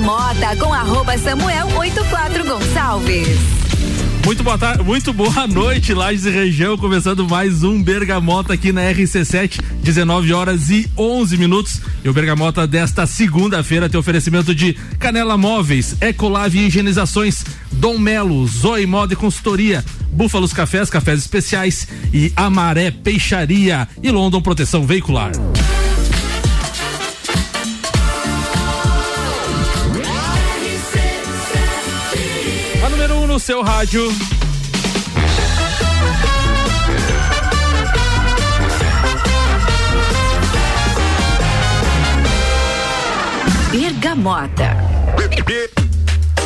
Bergamota com arroba Samuel 84 Gonçalves. Muito boa tarde, muito boa noite, Lages e região, começando mais um Bergamota aqui na RC7, 19 horas e 11 minutos. E o Bergamota desta segunda-feira tem oferecimento de Canela Móveis, Ecolave Higienizações, Dom Melo, Zoe Moda e Consultoria, Búfalos Cafés, Cafés Especiais e Amaré Peixaria e London Proteção Veicular. No seu rádio. Bergamota.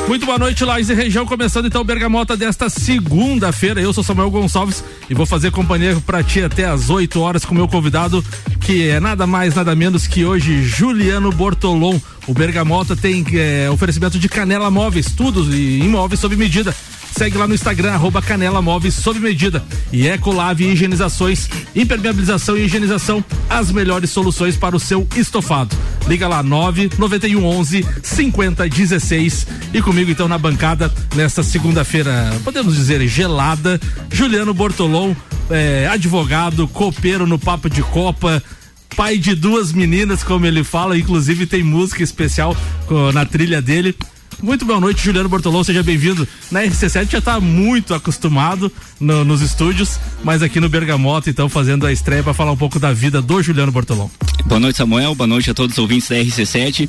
Muito boa noite, Lages e região, começando então o Bergamota desta segunda-feira. Eu sou Samuel Gonçalves e vou fazer companhia para ti até às 8 horas com meu convidado, que é nada mais, nada menos que hoje Juliano Bortolom. O Bergamota tem é, oferecimento de Canela Móveis, tudo e imóveis sob medida. Segue lá no Instagram, arroba Canela Móveis sob medida. E Ecolave Higienizações, impermeabilização e higienização, as melhores soluções para o seu estofado. Liga lá, 991 11 5016. E comigo então na bancada, nesta segunda-feira, podemos dizer gelada, Juliano Bortolom, é, advogado, copeiro no Papo de Copa, pai de duas meninas, como ele fala, inclusive tem música especial na trilha dele. Muito boa noite, Juliano Bortolão, seja bem-vindo. Na RC7 já está muito acostumado no, nos estúdios, mas aqui no Bergamota, então, fazendo a estreia para falar um pouco da vida do Juliano Bortolão. Boa noite, Samuel, boa noite a todos os ouvintes da RC7.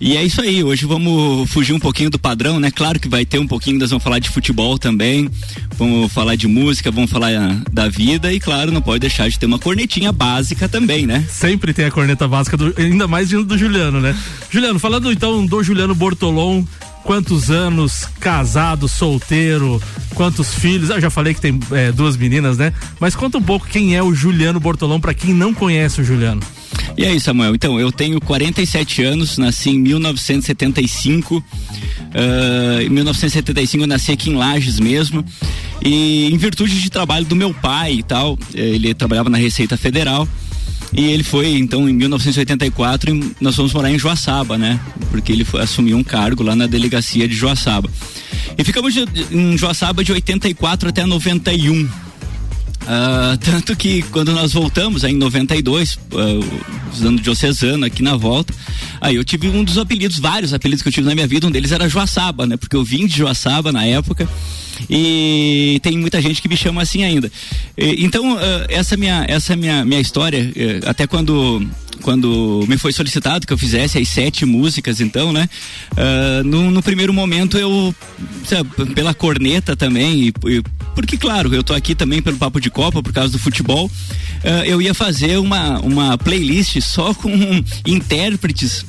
E é isso aí, hoje vamos fugir um pouquinho do padrão, né? Claro que vai ter um pouquinho, nós vamos falar de futebol também, vamos falar de música, vamos falar da vida e claro, não pode deixar de ter uma cornetinha básica também, né? Sempre tem a corneta básica, do, ainda mais vindo do Juliano, né? Juliano, falando então do Juliano Bortolom, quantos anos casado, solteiro, quantos filhos? Eu já falei que tem é, duas meninas, né? Mas conta um pouco quem é o Juliano Bortolom para quem não conhece o Juliano. E aí, Samuel? Então, eu tenho 47 anos, nasci em 1975. Uh, em 1975 eu nasci aqui em Lages mesmo. E em virtude de trabalho do meu pai e tal, ele trabalhava na Receita Federal. E ele foi, então, em 1984, nós fomos morar em Joaçaba, né? Porque ele foi, assumiu um cargo lá na delegacia de Joaçaba. E ficamos em Joaçaba de 84 até 91. Uh, tanto que quando nós voltamos aí em 92, uh, usando diocesano aqui na volta, aí eu tive um dos apelidos, vários apelidos que eu tive na minha vida, um deles era Joaçaba, né? Porque eu vim de Joaçaba na época e tem muita gente que me chama assim ainda. E, então, uh, essa minha essa minha minha história, uh, até quando quando me foi solicitado que eu fizesse as sete músicas, então, né? Uh, no, no, primeiro momento eu, sabe, pela corneta também, e, e, porque, claro, eu tô aqui também pelo Papo de Copa, por causa do futebol, uh, eu ia fazer uma, uma playlist só com intérpretes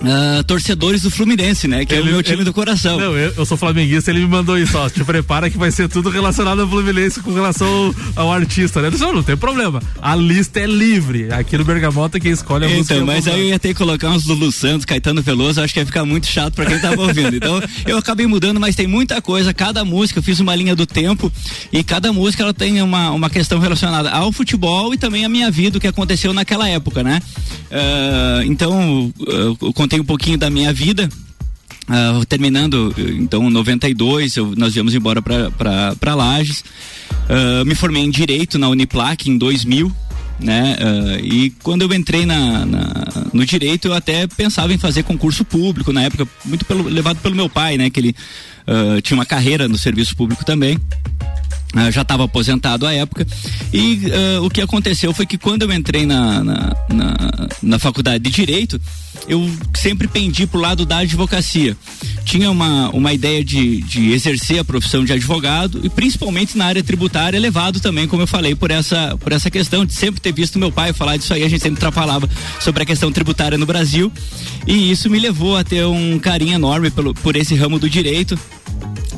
Uh, torcedores do Fluminense, né? Que ele, é o meu time ele, do coração. Não, eu, eu, sou flamenguista, ele me mandou isso, ó. Te prepara que vai ser tudo relacionado ao Fluminense com relação ao, ao artista, né? Não, não tem problema. A lista é livre. Aqui no Bergamota quem escolhe a então, música. Então, mas aí eu ia ter que colocar uns Lulu Santos, Caetano Veloso, acho que ia ficar muito chato pra quem tava ouvindo. Então, eu acabei mudando, mas tem muita coisa. Cada música, eu fiz uma linha do tempo e cada música ela tem uma, uma questão relacionada ao futebol e também à minha vida, o que aconteceu naquela época, né? Uh, então, uh, contei um pouquinho da minha vida. Uh, terminando, então, 92, eu, nós viemos embora para Lages. Uh, me formei em Direito na Uniplac em 2000. Né? Uh, e quando eu entrei na, na, no direito, eu até pensava em fazer concurso público na época, muito pelo, levado pelo meu pai, né? Que ele tinha uma carreira no serviço público também. Uh, já estava aposentado à época. E uh, o que aconteceu foi que quando eu entrei na, na, na, na faculdade de direito eu sempre pendi pro lado da advocacia. Tinha uma, uma ideia de, de exercer a profissão de advogado e principalmente na área tributária levado também como eu falei por essa por essa questão de sempre ter visto meu pai falar disso aí. A gente sempre falava sobre a questão tributária no Brasil. E isso me levou a ter um carinho enorme pelo, por esse ramo do direito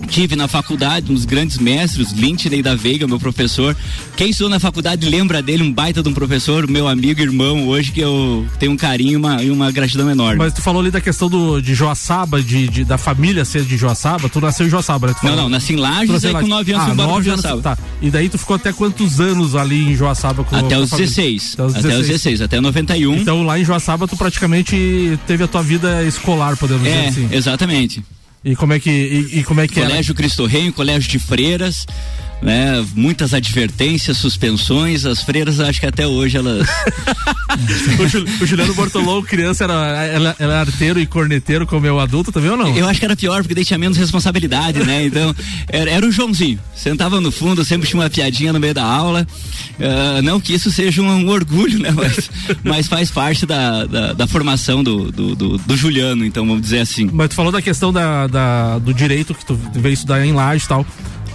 tive na faculdade, uns grandes mestres, Lindney da Veiga, meu professor. Quem estudou na faculdade lembra dele, um baita de um professor, meu amigo, irmão, hoje que eu tenho um carinho uma, e uma gratidão enorme. Mas tu falou ali da questão do, de Joaçaba, de, de da família ser de Joaçaba, tu nasceu em Joaçaba, né? Não, não, nasci em Lages, aí com 9 anos ah, embora nove anos, Tá. E daí tu ficou até quantos anos ali em Joaçaba? Com, até, os 16, até os 16. Até os 16, até 91. Então lá em Joaçaba tu praticamente teve a tua vida escolar, podemos é, dizer assim. exatamente. E como é que, e, e como é que Colégio era? Cristo Rei, Colégio de Freiras, né? Muitas advertências, suspensões, as freiras acho que até hoje elas. o, Juliano Bortolão, criança, era, ela, era arteiro e corneteiro como eu adulto também ou não? Eu acho que era pior, porque daí tinha menos responsabilidade, né? Então, era, era o Joãozinho. Sentava no fundo, sempre tinha uma piadinha no meio da aula. Uh, não que isso seja um, um orgulho, né? Mas, mas, faz parte da, da, da formação do, do, do, do, Juliano, então vamos dizer assim. Mas tu falou da questão da, da do direito que tu veio estudar em Laje e tal.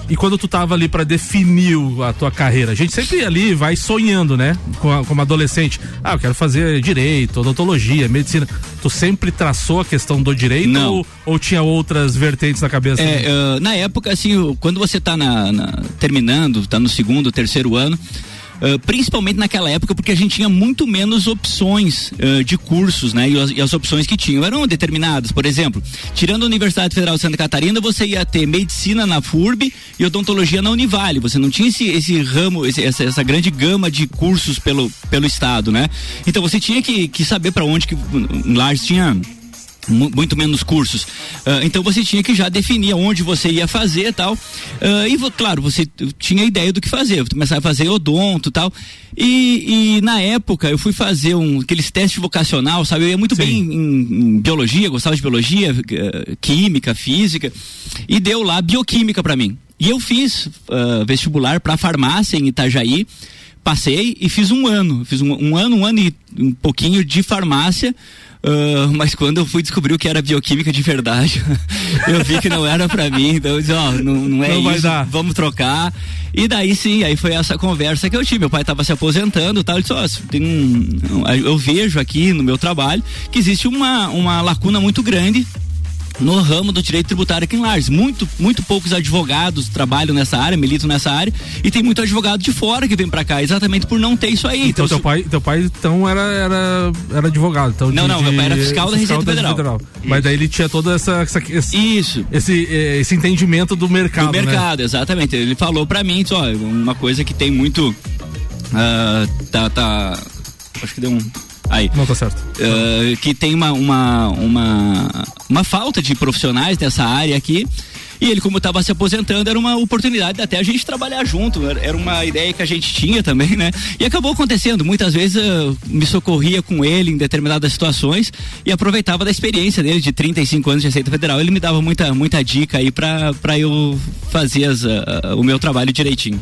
E quando tu tava ali para definir a tua carreira, a gente sempre ali vai sonhando, né? Como, como adolescente. Ah, eu quero fazer direito, odontologia, medicina. Tu sempre traçou a questão do direito Não. Ou, ou tinha outras vertentes na cabeça? É, uh, na época, assim, quando você tá na, na, terminando, tá no segundo, terceiro ano, Uh, principalmente naquela época, porque a gente tinha muito menos opções uh, de cursos, né? E as, e as, opções que tinham eram determinadas. Por exemplo, tirando a Universidade Federal de Santa Catarina, você ia ter medicina na FURB e odontologia na Univale. Você não tinha esse, esse ramo, esse, essa, essa, grande gama de cursos pelo, pelo estado, né? Então você tinha que, que saber para onde que Lars tinha muito menos cursos. Uh, então você tinha que já definir onde você ia fazer e tal. Uh, e claro, você tinha ideia do que fazer. Começava a fazer odonto e tal. E, na época eu fui fazer um, aqueles testes vocacional, sabe? Eu ia muito Sim. bem em, em, biologia, gostava de biologia, uh, química, física. E deu lá bioquímica para mim. E eu fiz vestibular para farmácia em Itajaí passei e fiz um ano. Fiz um, um, ano, um ano e um pouquinho de farmácia. Uh, mas quando eu fui descobrir o que era bioquímica de verdade, eu vi que não era para mim. Então eu disse, ó, oh, não, não, é não isso, vamos trocar. E daí sim, aí foi essa conversa que eu tive. Meu pai estava se aposentando tal. Ele disse, ó, oh, tem um, eu vejo aqui no meu trabalho que existe uma, uma lacuna muito grande no ramo do direito tributário aqui em Lages. Muito, muito poucos advogados trabalham nessa área, militam nessa área, e tem muito advogado de fora que vem para cá, exatamente por não ter isso aí. Então, então teu, pai, teu pai então era, era, era advogado. Então, não, de, não, meu pai era fiscal, da Receita da Federal. Federal. Mas daí ele tinha toda essa, essa esse, isso. Esse, esse entendimento do mercado. Do né? mercado, né? exatamente. Ele falou para mim, ó, uma coisa que tem muito. Uh, tá, tá. Acho que deu um Aí. Não tá certo. Uh, que tem uma, uma, uma, uma falta de profissionais nessa área aqui. E ele, como estava se aposentando, era uma oportunidade até a gente trabalhar junto. Era uma ideia que a gente tinha também, né? E acabou acontecendo. Muitas vezes eu me socorria com ele em determinadas situações e aproveitava da experiência dele de 35 anos de Receita Federal. Ele me dava muita, muita dica aí para eu fazer as, uh, o meu trabalho direitinho.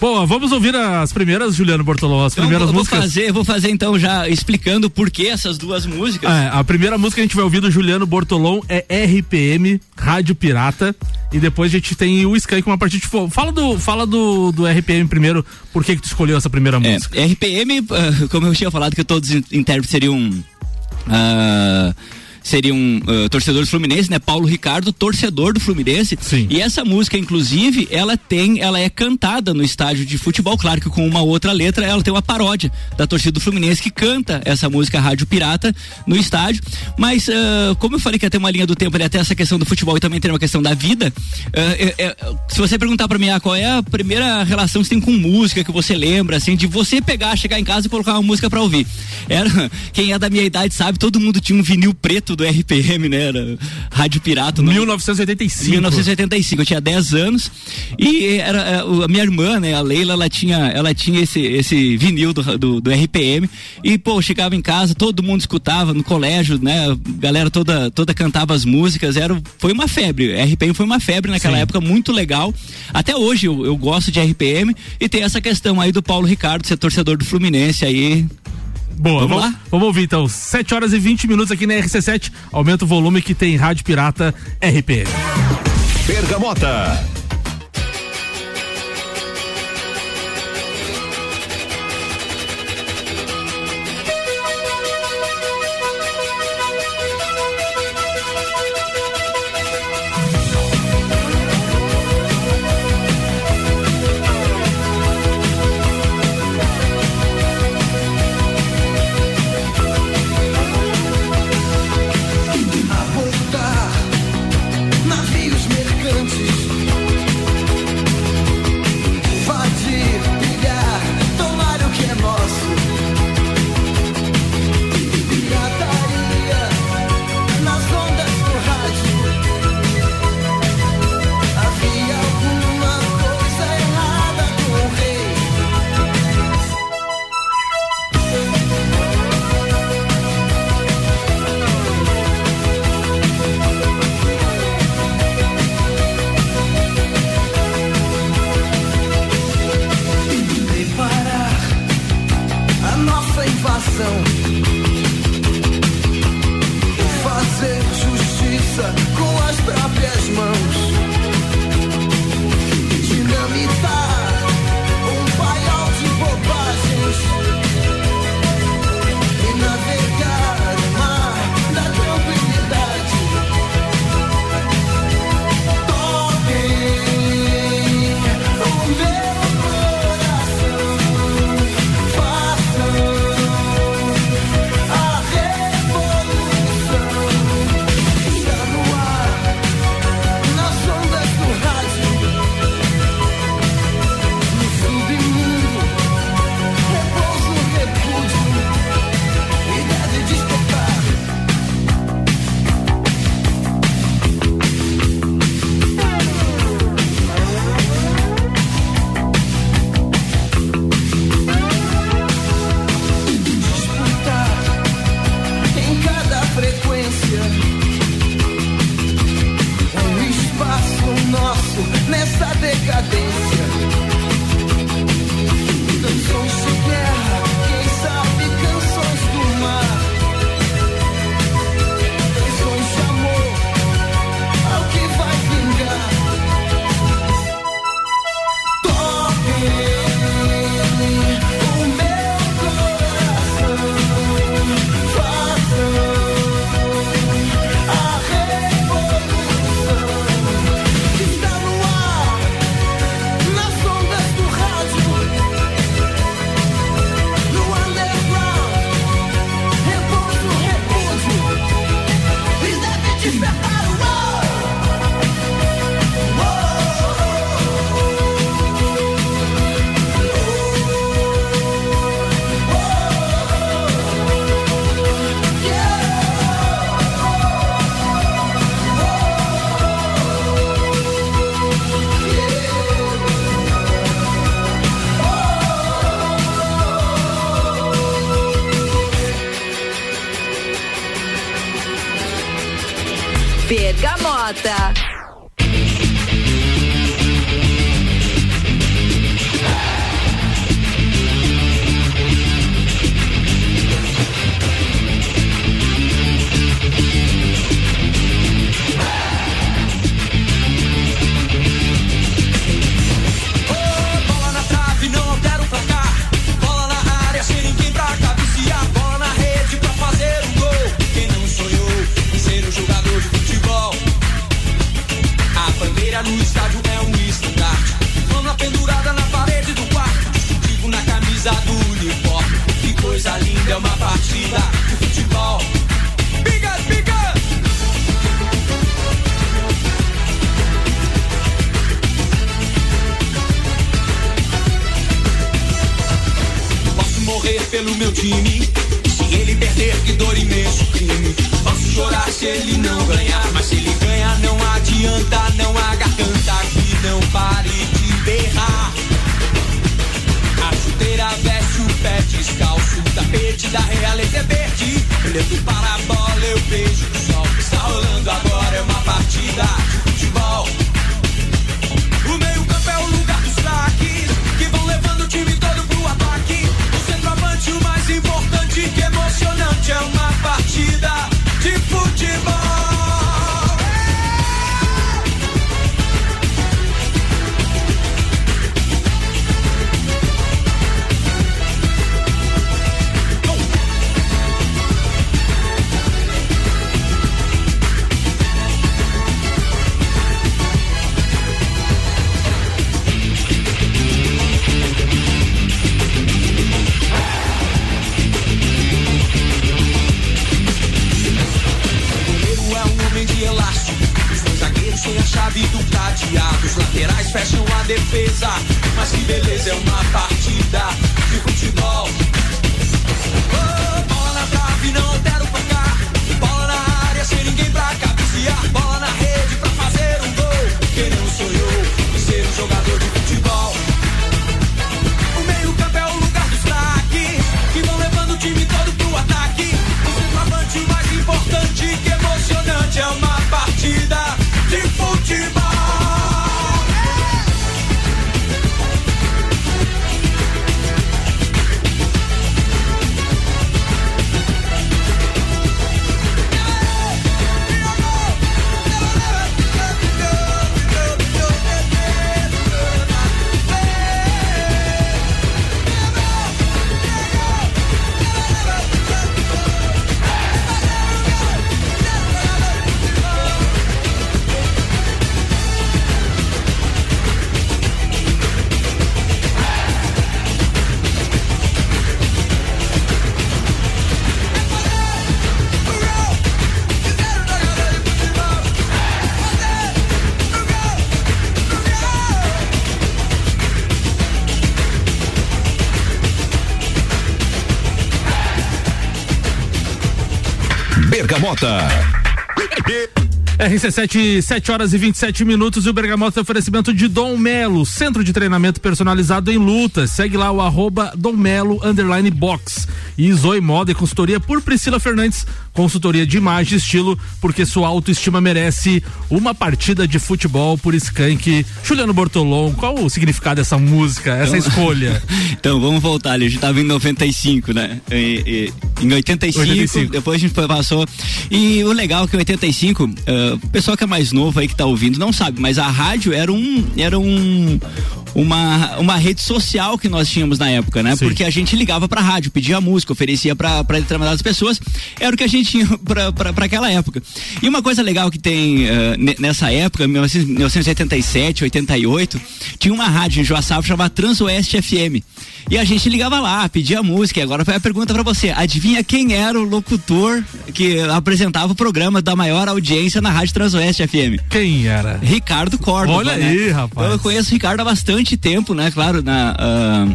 Bom, vamos ouvir as primeiras, Juliano Bortolão, as então, primeiras vou músicas. Fazer, vou fazer então já explicando por que essas duas músicas. É, a primeira música que a gente vai ouvir do Juliano Bortolão é RPM, Rádio Pirata. E depois a gente tem o Skank, uma partida de fogo. Fala do, fala do, do RPM primeiro, por que, que tu escolheu essa primeira é, música? É, RPM, uh, como eu tinha falado que todos os intérpretes seriam. Uh, seria um uh, torcedor do Fluminense, né? Paulo Ricardo, torcedor do Fluminense. Sim. E essa música, inclusive, ela tem, ela é cantada no estádio de futebol, claro que com uma outra letra, ela tem uma paródia da torcida do Fluminense que canta essa música Rádio Pirata no estádio. Mas, uh, como eu falei que ter uma linha do tempo ali, até essa questão do futebol e também tem uma questão da vida, uh, se você perguntar para mim, ah, qual é a primeira relação que você tem com música que você lembra, assim, de você pegar, chegar em casa e colocar uma música para ouvir? Era, quem é da minha idade sabe, todo mundo tinha um vinil preto do RPM, né? Era Rádio Pirata. 1985. 1985, eu tinha 10 anos e era é, a minha irmã, né, a Leila, ela tinha, ela tinha esse, esse vinil do, do, do RPM e, pô, chegava em casa, todo mundo escutava no colégio, né? A galera toda, toda cantava as músicas, era, foi uma febre. RPM foi uma febre naquela Sim. época, muito legal. Até hoje eu, eu gosto de RPM e tem essa questão aí do Paulo Ricardo ser torcedor do Fluminense aí Boa, vamos, vamos lá? Vamos ouvir então. 7 horas e 20 minutos aqui na RC7. Aumenta o volume que tem Rádio Pirata RPM. Bergamota. Bergamota. RC7, 7 horas e 27 minutos e o Bergamota tem oferecimento de Dom Melo, centro de treinamento personalizado em lutas. Segue lá o arroba Dom Melo box. E Zoe Moda e consultoria por Priscila Fernandes, consultoria de imagem e estilo, porque sua autoestima merece uma partida de futebol por Skank. Juliano Bortolom, qual o significado dessa música, essa escolha? Então, vamos voltar ali. A gente tava em 95, né? E, e, em 85, 85. depois a gente passou. E o legal é que em 85, ah, o pessoal que é mais novo aí que tá ouvindo não sabe, mas a rádio era um. Era um uma, uma rede social que nós tínhamos na época, né? Sim. Porque a gente ligava pra rádio, pedia música, oferecia pra determinadas pessoas. Era o que a gente tinha pra aquela época. E uma coisa legal que tem ne- nessa época, 1900 1987, 88, tinha uma rádio em Joaçaba chamada Transoeste FM. E a gente ligava lá, pedia música. E agora vai a pergunta pra você: adivinha quem era o locutor que apresentava o programa da maior audiência na Rádio Transoeste FM? Quem era? Ricardo Córdoba. Olha né? aí, rapaz. Então, eu conheço o Ricardo há bastante tempo, né? Claro, na. ah,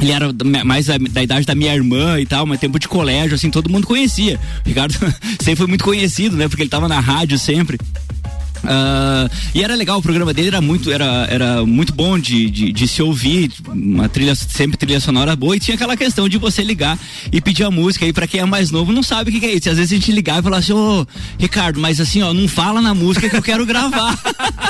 ele era mais da, da idade da minha irmã e tal, mas tempo de colégio, assim, todo mundo conhecia. O Ricardo sempre foi muito conhecido, né? Porque ele tava na rádio sempre. Uh, e era legal, o programa dele era muito, era, era muito bom de, de, de, se ouvir, uma trilha, sempre trilha sonora boa, e tinha aquela questão de você ligar e pedir a música. E para quem é mais novo não sabe o que, que, é isso. Às vezes a gente ligava e falava assim, ô Ricardo, mas assim, ó, não fala na música que eu quero gravar.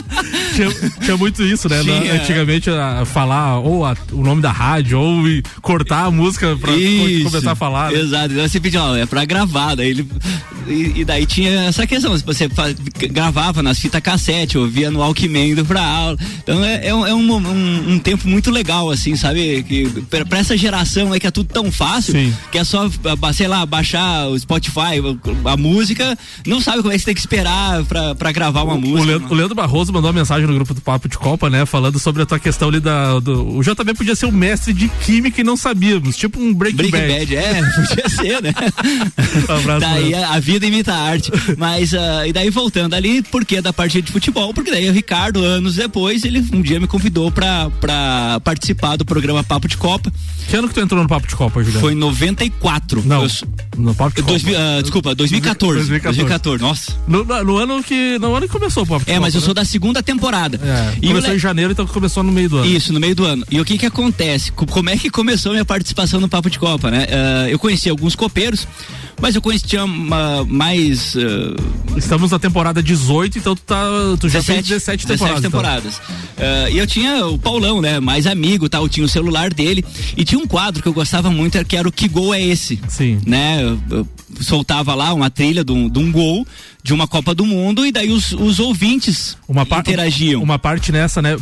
tinha, tinha, muito isso, né? Tinha. Antigamente a, falar ou a, o nome da rádio, ou cortar a música pra isso, começar a falar. Né? Exato, então você pedia, ó, é pra gravar, daí ele. E, e daí tinha essa questão, se você gravava nas fita cassete, ouvia no Walkman indo pra aula. Então é, é, um, é um, um, um, tempo muito legal, assim, sabe? Que, pra, pra, essa geração é que é tudo tão fácil, Sim. que é só, sei lá, baixar o Spotify, a música, não sabe como é que você tem que esperar pra, pra gravar uma o, música. O Leandro, o Leandro, Barroso mandou uma mensagem no grupo do Papo de Copa, né? Falando sobre a tua questão ali da. Do, o JB podia ser um mestre de química e não sabíamos, tipo um Breaking, Breaking Bad. Bad. É, podia ser, né? um abraço. Daí a, a, vida imita a arte. Mas, uh, e daí voltando ali, porque da partida de futebol, porque daí o Ricardo, anos depois, ele um dia me convidou pra, pra participar do programa Papo de Copa. Que ano que tu entrou no Papo de Copa, Juliano? Foi em 94. Não, eu, no Papo de Copa. Dois, uh, desculpa, 2014. 2014. 2014, nossa. No, no, ano que, no ano que começou o Papo de é, Copa. É, mas eu né? sou da segunda temporada. É, começou em janeiro, então começou no meio do ano. Isso, no meio do ano. E o que que acontece? Como é que começou a minha participação no Papo de Copa, né? Uh, eu conheci alguns copeiros, mas eu conhecia mais. Uh... Estamos na temporada 18, então tu, tá, tu já 17, fez 17 temporadas. 17 temporadas. Então. E eu tinha o Paulão, né? Mais amigo tal, tinha o celular dele. E tinha um quadro que eu gostava muito, que era o Que Gol é Esse? Sim. Né? Eu, eu soltava lá uma trilha de um, de um gol de uma Copa do Mundo e daí os, os ouvintes uma interagiam. Uma parte nessa, né?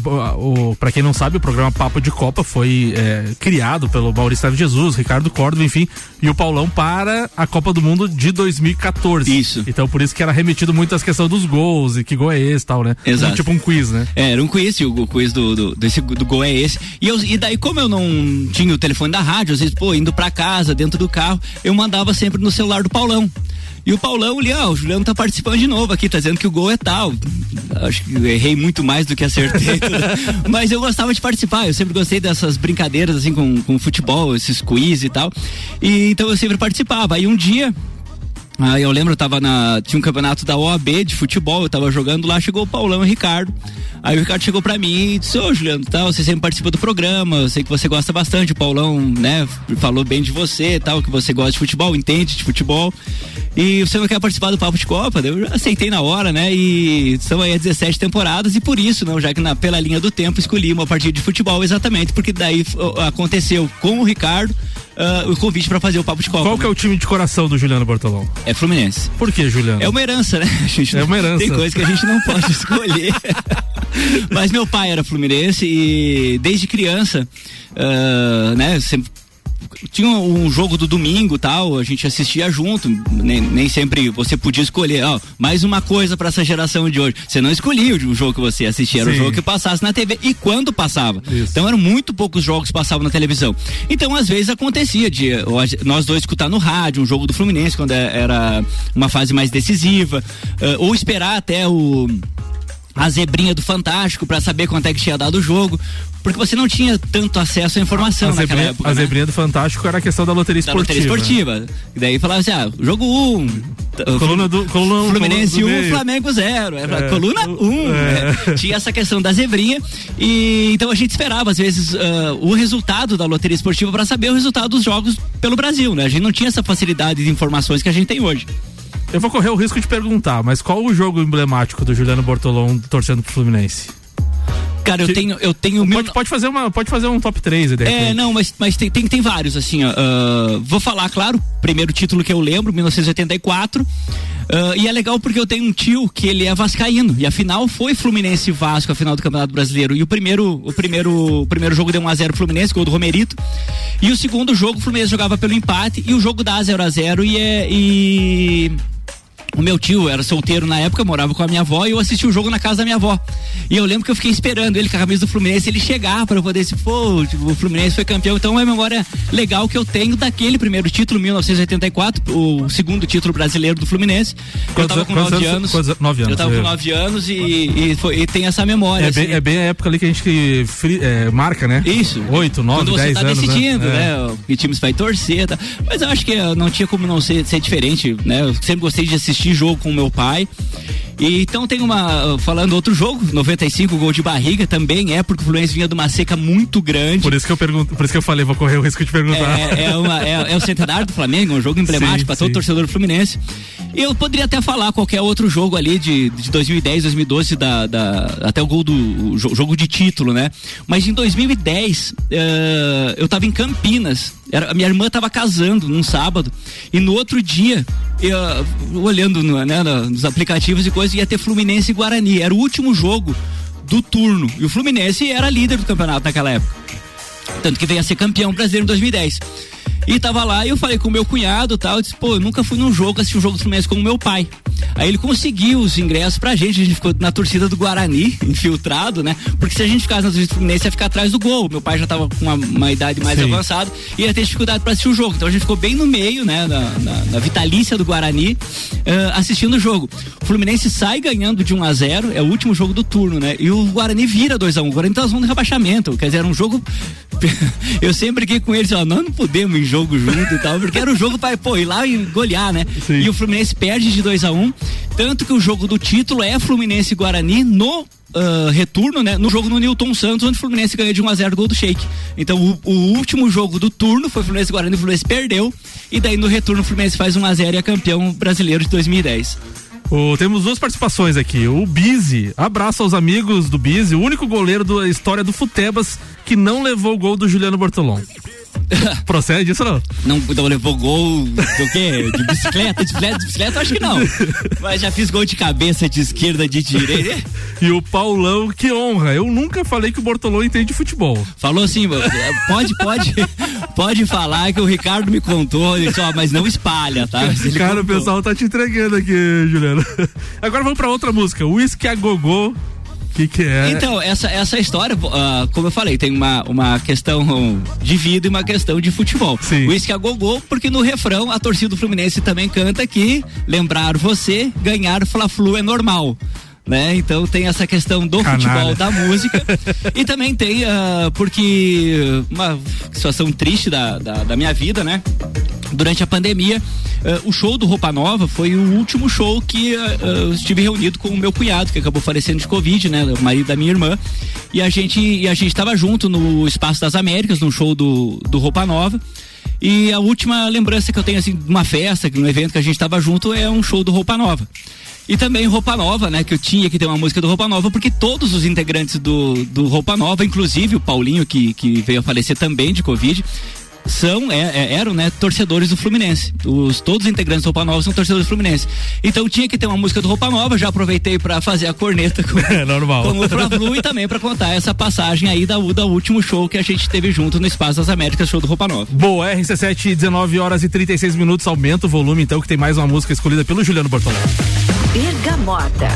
Pra quem não sabe, o programa Papo de Copa foi é, criado pelo Maurício Jesus, Ricardo Córdoba, enfim, e o Paulão para a Copa do Mundo de 2014. Isso. Então por isso que era remetido muito às questões dos gols e que gol é esse e tal, né? Exato. tipo um quiz, né? É, era um quiz, o, o quiz do, do, desse, do gol é esse. E, eu, e daí, como eu não tinha o telefone da rádio, às vezes, pô, indo pra casa, dentro do carro, eu mandava sempre no celular do Paulão. E o Paulão ali, ó, o Juliano tá participando de novo aqui, tá dizendo que o gol é tal. Acho que errei muito mais do que acertei. Mas eu gostava de participar, eu sempre gostei dessas brincadeiras assim com, com futebol, esses quiz e tal. E então eu sempre participava. Aí um dia Aí eu lembro, eu tava na. Tinha um campeonato da OAB de futebol, eu tava jogando lá, chegou o Paulão e o Ricardo. Aí o Ricardo chegou pra mim e disse, ô Juliano, tal, você sempre participa do programa, eu sei que você gosta bastante, o Paulão, né, falou bem de você tal, que você gosta de futebol, entende de futebol. E você não quer participar do Papo de Copa? Eu aceitei na hora, né? E são aí 17 temporadas e por isso, não, já que na, pela linha do tempo escolhi uma partida de futebol exatamente, porque daí aconteceu com o Ricardo uh, o convite para fazer o Papo de Copa. Qual que é o time de coração do Juliano Bortolão? É Fluminense. Por que, Juliano? É uma herança, né? é uma herança. Tem coisa que a gente não pode escolher. Mas meu pai era fluminense e desde criança, uh, né, sempre tinha um jogo do domingo tal, a gente assistia junto, nem, nem sempre você podia escolher, ó, mais uma coisa para essa geração de hoje. Você não escolhia o jogo que você assistia, era Sim. o jogo que passasse na TV e quando passava. Isso. Então eram muito poucos jogos que passavam na televisão. Então às vezes acontecia de nós dois escutar no rádio um jogo do Fluminense quando é, era uma fase mais decisiva, ou esperar até o a zebrinha do Fantástico para saber quanto é que tinha dado o jogo, porque você não tinha tanto acesso à informação a naquela zebrinha, época. A né? zebrinha do Fantástico era a questão da loteria da esportiva. Loteria esportiva. E daí falava assim: ah, jogo 1. Um, coluna do coluna Fluminense 1, um, Flamengo 0. Era é, coluna 1. Um, é. né? Tinha essa questão da zebrinha. E então a gente esperava, às vezes, uh, o resultado da loteria esportiva para saber o resultado dos jogos pelo Brasil. Né? A gente não tinha essa facilidade de informações que a gente tem hoje. Eu vou correr o risco de perguntar, mas qual o jogo emblemático do Juliano Bortolão torcendo pro Fluminense? Cara, eu tenho, eu tenho pode, meu... pode fazer uma, pode fazer um top 3 É, não, mas, mas tem, tem, tem vários assim. Uh, vou falar, claro, primeiro título que eu lembro, 1984. Uh, e é legal porque eu tenho um tio que ele é vascaíno e a final foi Fluminense e Vasco, a final do Campeonato Brasileiro. E o primeiro, o primeiro, o primeiro jogo deu 1 a 0 Fluminense, gol do Romerito. E o segundo jogo o Fluminense jogava pelo empate e o jogo dá 0 a 0 e é e o meu tio era solteiro na época, morava com a minha avó e eu assisti o jogo na casa da minha avó. E eu lembro que eu fiquei esperando ele com a camisa do Fluminense, ele chegar para eu poder dizer, pô, o Fluminense foi campeão. Então é uma memória legal que eu tenho daquele primeiro título, 1984, o segundo título brasileiro do Fluminense. Quantos, eu tava com nove anos. Quantos, nove anos. Eu tava com é. nove anos e, e, foi, e tem essa memória. É, assim. bem, é bem a época ali que a gente é, marca, né? Isso. Oito, nove, dez tá anos. Quando você tá decidindo, né? né? Que times vai torcer, tá? Mas eu acho que não tinha como não ser, ser diferente, né? Eu sempre gostei de assistir jogo com meu pai. E, então tem uma, falando outro jogo, 95 gol de barriga também é porque o Fluminense vinha de uma seca muito grande. Por isso que eu pergunto, por isso que eu falei, vou correr o risco de perguntar. É, é, uma, é, é o centenário do Flamengo, um jogo emblemático para todo torcedor do Fluminense. Eu poderia até falar qualquer outro jogo ali de, de 2010, 2012, da, da, até o gol do jogo de título, né? Mas em 2010, uh, eh, eu tava em Campinas, era, a minha irmã tava casando num sábado, e no outro dia, eu, olhando né, nos aplicativos e coisas, ia ter Fluminense e Guarani. Era o último jogo do turno. E o Fluminense era líder do campeonato naquela época. Tanto que veio a ser campeão brasileiro em 2010. E tava lá e eu falei com o meu cunhado tal. Eu disse, pô, eu nunca fui num jogo, assisti um jogo do Fluminense com o meu pai. Aí ele conseguiu os ingressos pra gente, a gente ficou na torcida do Guarani, infiltrado, né? Porque se a gente ficasse na torcida do Fluminense ia ficar atrás do gol. Meu pai já tava com uma, uma idade mais Sim. avançada e ia ter dificuldade pra assistir o jogo. Então a gente ficou bem no meio, né? Na, na, na vitalícia do Guarani, uh, assistindo o jogo. O Fluminense sai ganhando de 1 a 0 é o último jogo do turno, né? E o Guarani vira 2 a 1 O Guarani tá zona de rebaixamento. Quer dizer, era um jogo. eu sempre fiquei com eles, ó, nós não podemos ir jogo junto e tal, porque era o jogo para pô, ir lá e golear, né? Sim. E o Fluminense perde de 2 a 1 um, tanto que o jogo do título é Fluminense Guarani no uh, retorno, né? No jogo no Newton Santos, onde o Fluminense ganhou de 1 a 0 gol do Sheik. Então o, o, último jogo do turno foi Fluminense Guarani, o Fluminense perdeu e daí no retorno o Fluminense faz 1 a 0 e é campeão brasileiro de 2010. Oh, temos duas participações aqui. O Bizi, abraço aos amigos do Bizi, o único goleiro da história do Futebas que não levou o gol do Juliano Bortolom. Procede isso não? Não, não levou gol do quê? De bicicleta, de bicicleta, de bicicleta, acho que não. Mas já fiz gol de cabeça, de esquerda, de direita. e o Paulão, que honra. Eu nunca falei que o Bortolão entende futebol. Falou assim, pode, pode, pode falar que o Ricardo me contou, disse, ó, mas não espalha, tá? Cara, contou. o pessoal tá te entregando aqui, Juliano. Agora vamos pra outra música, Whisky a Gogô que, que é? Então, essa, essa história, uh, como eu falei, tem uma, uma questão de vida e uma questão de futebol. Sim. O Whisky a Gogô, porque no refrão a torcida do Fluminense também canta que lembrar você, ganhar Fla-Flu é normal né? Então tem essa questão do Canalha. futebol, da música e também tem uh, porque uma situação triste da, da, da, minha vida, né? Durante a pandemia, uh, o show do Roupa Nova foi o último show que uh, estive reunido com o meu cunhado, que acabou falecendo de Covid, né? O marido da minha irmã. E a gente e a gente estava junto no Espaço das Américas, no show do, do Roupa Nova. E a última lembrança que eu tenho assim de uma festa, de um evento que a gente estava junto é um show do Roupa Nova. E também Roupa Nova, né? Que eu tinha que ter uma música do Roupa Nova, porque todos os integrantes do, do Roupa Nova, inclusive o Paulinho, que, que veio a falecer também de Covid, são, é, é, eram, né, torcedores do Fluminense. Os, todos os integrantes do Roupa Nova são torcedores do Fluminense. Então tinha que ter uma música do Roupa Nova, já aproveitei para fazer a corneta com, é, normal. com o Fla-Flu e também para contar essa passagem aí da, da último show que a gente teve junto no Espaço das Américas, show do Roupa Nova. Boa, RC7, 19 horas e 36 minutos, aumenta o volume então que tem mais uma música escolhida pelo Juliano Bortolão. Bergamota.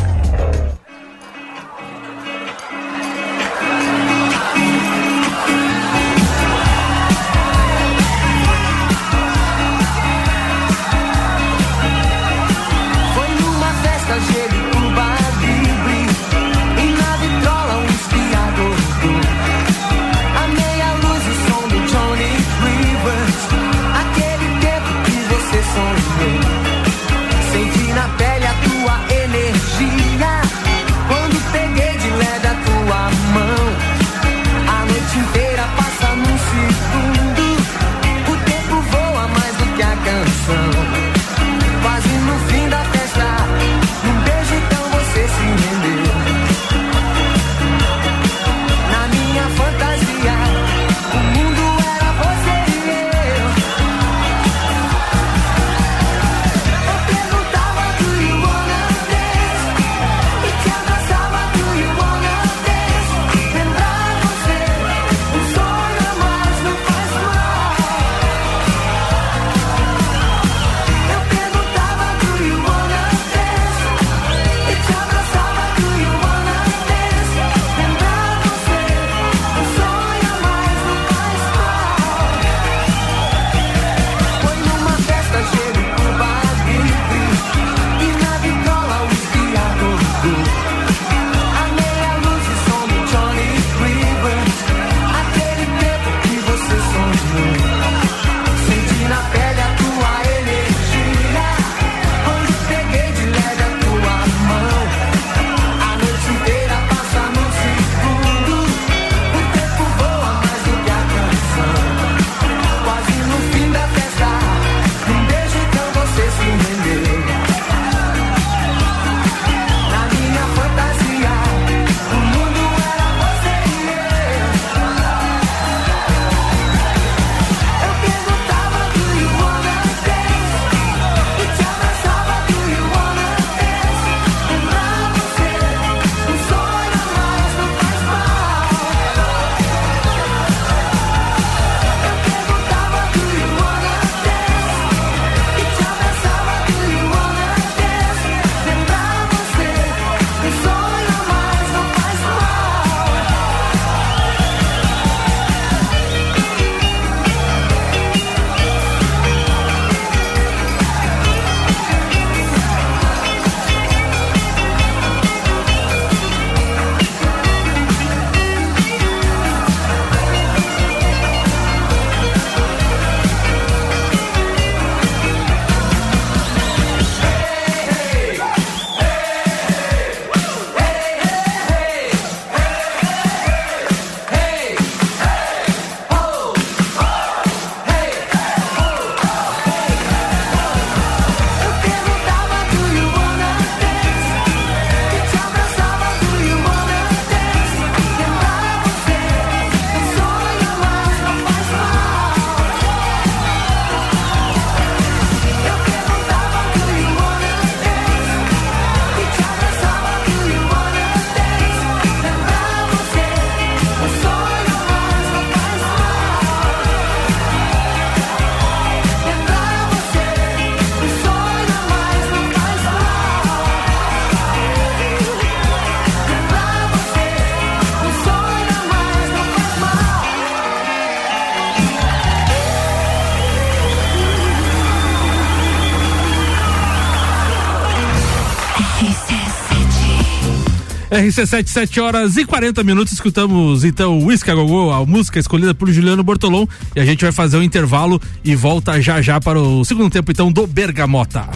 RC7, 7 horas e 40 minutos. Escutamos então o Whisky a Gogô, a música escolhida por Juliano Bortolom. E a gente vai fazer um intervalo e volta já já para o segundo tempo então do Bergamota.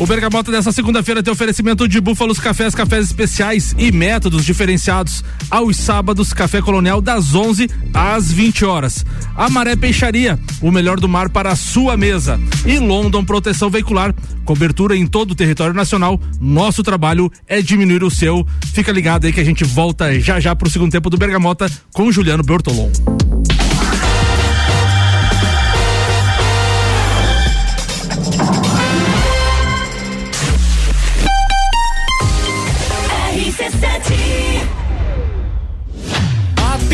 O Bergamota dessa segunda-feira tem oferecimento de Búfalos Cafés, cafés especiais e métodos diferenciados. Aos sábados, Café Colonial das 11 às 20 horas. A Maré Peixaria, o melhor do mar para a sua mesa. E London Proteção Veicular, cobertura em todo o território nacional. Nosso trabalho é diminuir o seu. Fica ligado aí que a gente volta já já para o segundo tempo do Bergamota com Juliano Bertolon.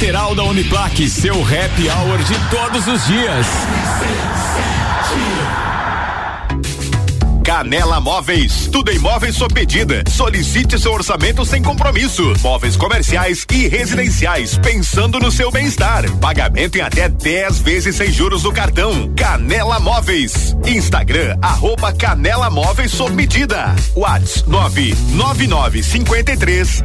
lateral da Uniplaque, seu happy hour de todos os dias. Canela Móveis, tudo em móveis sob medida. Solicite seu orçamento sem compromisso. Móveis comerciais e residenciais, pensando no seu bem-estar. Pagamento em até 10 vezes sem juros no cartão. Canela Móveis. Instagram, arroba Canela Móveis sob medida. Whats 999 53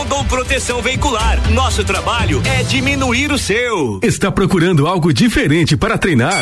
Proteção Veicular. Nosso trabalho é diminuir o seu. Está procurando algo diferente para treinar?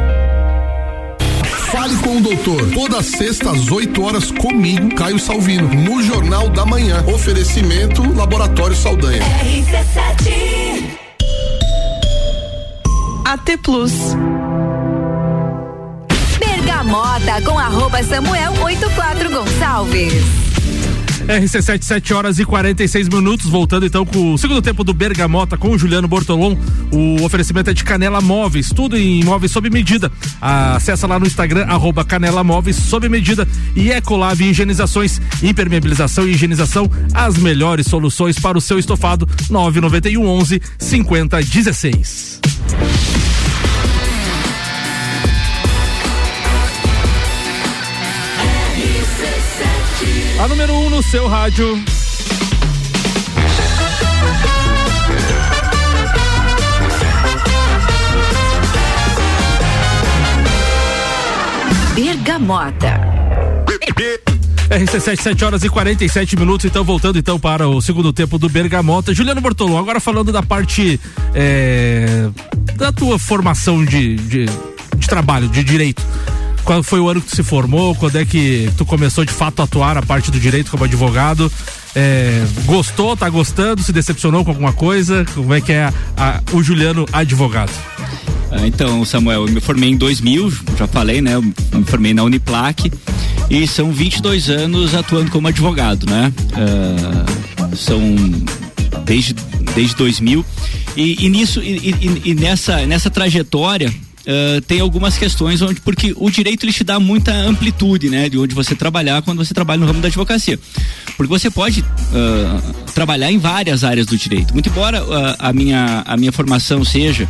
Fale com o doutor. Toda sexta às 8 horas comigo, Caio Salvino, no Jornal da Manhã. Oferecimento Laboratório Saldanha. RC7 AT Plus. Bergamota com arroba Samuel 84 Gonçalves. RC7, 7 horas e 46 minutos. Voltando então com o segundo tempo do Bergamota com o Juliano Bortolom. O oferecimento é de Canela Móveis, tudo em móveis sob medida. Acesse lá no Instagram, arroba Canela Móveis sob medida. E Ecolave Higienizações, impermeabilização e higienização, as melhores soluções para o seu estofado. 991 11 5016. A número 1 um no seu rádio. Bergamota. RC7, 7 horas e 47 minutos, então voltando então para o segundo tempo do Bergamota. Juliano Bortolom, agora falando da parte é, da tua formação de, de, de trabalho, de direito. Qual foi o ano que tu se formou? Quando é que tu começou de fato a atuar a parte do direito como advogado? É, gostou, tá gostando, se decepcionou com alguma coisa? Como é que é a, a, o Juliano advogado? Ah, então, Samuel, eu me formei em 2000, já falei, né? Eu me formei na Uniplac e são 22 anos atuando como advogado, né? Uh, são desde, desde 2000 e, e nisso e, e, e nessa nessa trajetória Uh, tem algumas questões onde porque o direito ele te dá muita amplitude, né, de onde você trabalhar quando você trabalha no ramo da advocacia, porque você pode uh, trabalhar em várias áreas do direito. Muito embora uh, a minha a minha formação seja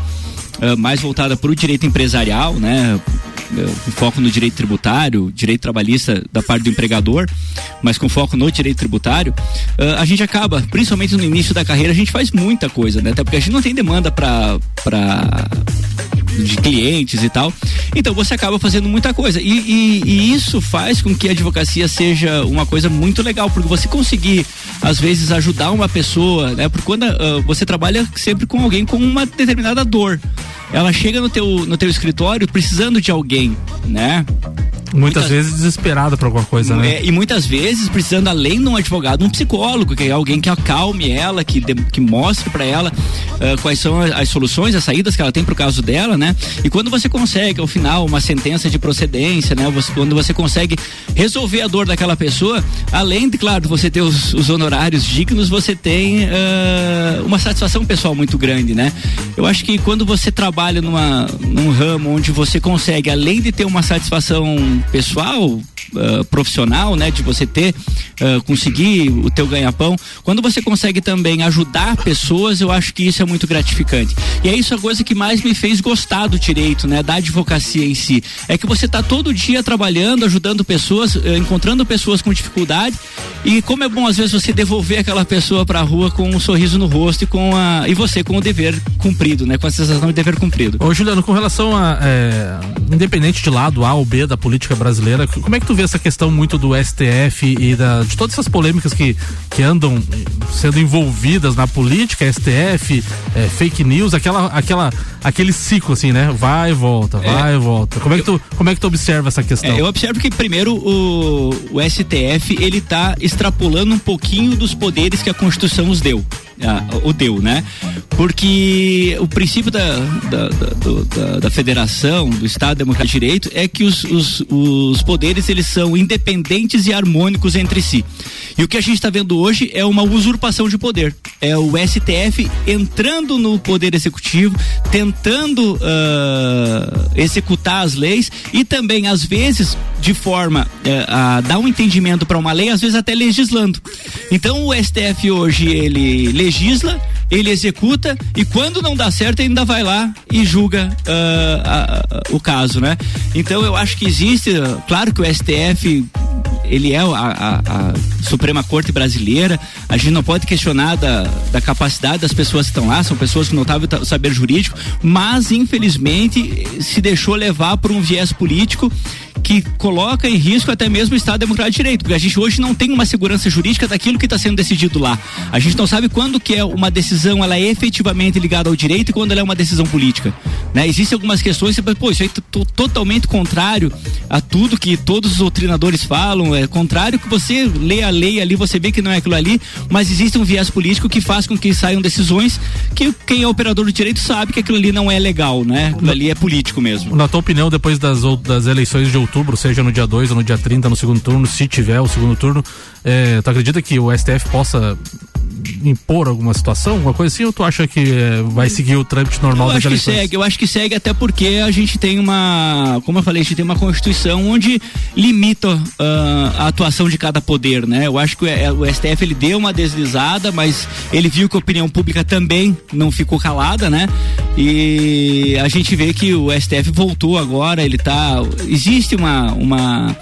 mais voltada para o direito empresarial, né, com foco no direito tributário, direito trabalhista da parte do empregador, mas com foco no direito tributário, a gente acaba, principalmente no início da carreira, a gente faz muita coisa, né? Até porque a gente não tem demanda para de clientes e tal. Então você acaba fazendo muita coisa. E, e, e, isso faz com que a advocacia seja uma coisa muito legal, porque você conseguir, às vezes, ajudar uma pessoa, né? Porque quando uh, você trabalha sempre com alguém com uma determinada dor. Ela chega no teu, no teu escritório precisando de alguém, né? Muitas, muitas, vezes desesperada por alguma coisa, né? É, e muitas vezes precisando, além de um advogado, um psicólogo, que é alguém que acalme ela, que, de, que mostre para ela uh, quais são as, as, soluções, as saídas que ela tem pro caso dela, né? E quando você consegue, ao final, uma sentença de procedência, né? Você, quando você consegue resolver a dor daquela pessoa, além de, claro, você ter os, os honorários dignos, você tem uh, uma satisfação pessoal muito grande, né? Eu acho que quando você trabalha numa, num ramo onde você consegue, além de ter uma satisfação pessoal, uh, profissional, né, de você ter uh, conseguir o teu ganha-pão, quando você consegue também ajudar pessoas, eu acho que isso é muito gratificante. E é isso a coisa que mais me fez gostar do direito, né, da advocacia em si, é que você está todo dia trabalhando, ajudando pessoas, uh, encontrando pessoas com dificuldade e como é bom às vezes você devolver aquela pessoa para a rua com um sorriso no rosto e com a e você com o dever cumprido, né, com a sensação de dever cumprido. Ô Juliano, com relação a é, independente de lado A ou B da política brasileira, como é que tu vê essa questão muito do STF e da, de todas essas polêmicas que, que andam sendo envolvidas na política, STF, é, fake news, aquela, aquela, aquele ciclo assim, né? Vai e volta, vai é, e volta. Como é, que tu, como é que tu observa essa questão? É, eu observo que primeiro o, o STF ele está extrapolando um pouquinho dos poderes que a Constituição nos deu ah, o deu, né? Porque o princípio da, da, da, da, federação, do Estado Democrático de Direito, é que os, os, os poderes eles são independentes e harmônicos entre si. E o que a gente está vendo hoje é uma usurpação de poder. É o STF entrando no poder executivo, tentando uh, executar as leis e também, às vezes, de forma uh, a dar um entendimento para uma lei, às vezes até legislando. Então o STF hoje ele legisla ele executa e quando não dá certo, ainda vai lá e julga uh, a, a, o caso, né? Então eu acho que existe, claro que o STF ele é a, a, a, Suprema Corte brasileira, a gente não pode questionar da, da capacidade das pessoas que estão lá, são pessoas com notável saber jurídico, mas infelizmente se deixou levar por um viés político que coloca em risco até mesmo o Estado Democrático de Direito, porque a gente hoje não tem uma segurança jurídica daquilo que está sendo decidido lá. A gente não sabe quando que é uma decisão ela é efetivamente ligada ao direito e quando ela é uma decisão política. Né? Existem algumas questões, pô, isso é totalmente contrário a tudo que todos os doutrinadores falam, é contrário que você lê a lei ali, você vê que não é aquilo ali, mas existe um viés político que faz com que saiam decisões que quem é operador do direito sabe que aquilo ali não é legal, né? Aquilo ali é político mesmo. Na tua opinião, depois das, das eleições de outubro, seja no dia 2 ou no dia 30, no segundo turno, se tiver o segundo turno, é, tu acredita que o STF possa impor alguma situação, alguma coisa assim, ou tu acha que é, vai seguir o trâmite normal eu das acho Que segue, eu acho que segue até porque a gente tem uma, como eu falei, a gente tem uma constituição onde limita uh, a atuação de cada poder, né? Eu acho que o, o STF ele deu uma deslizada, mas ele viu que a opinião pública também não ficou calada, né? E a gente vê que o STF voltou agora, ele tá, existe uma uma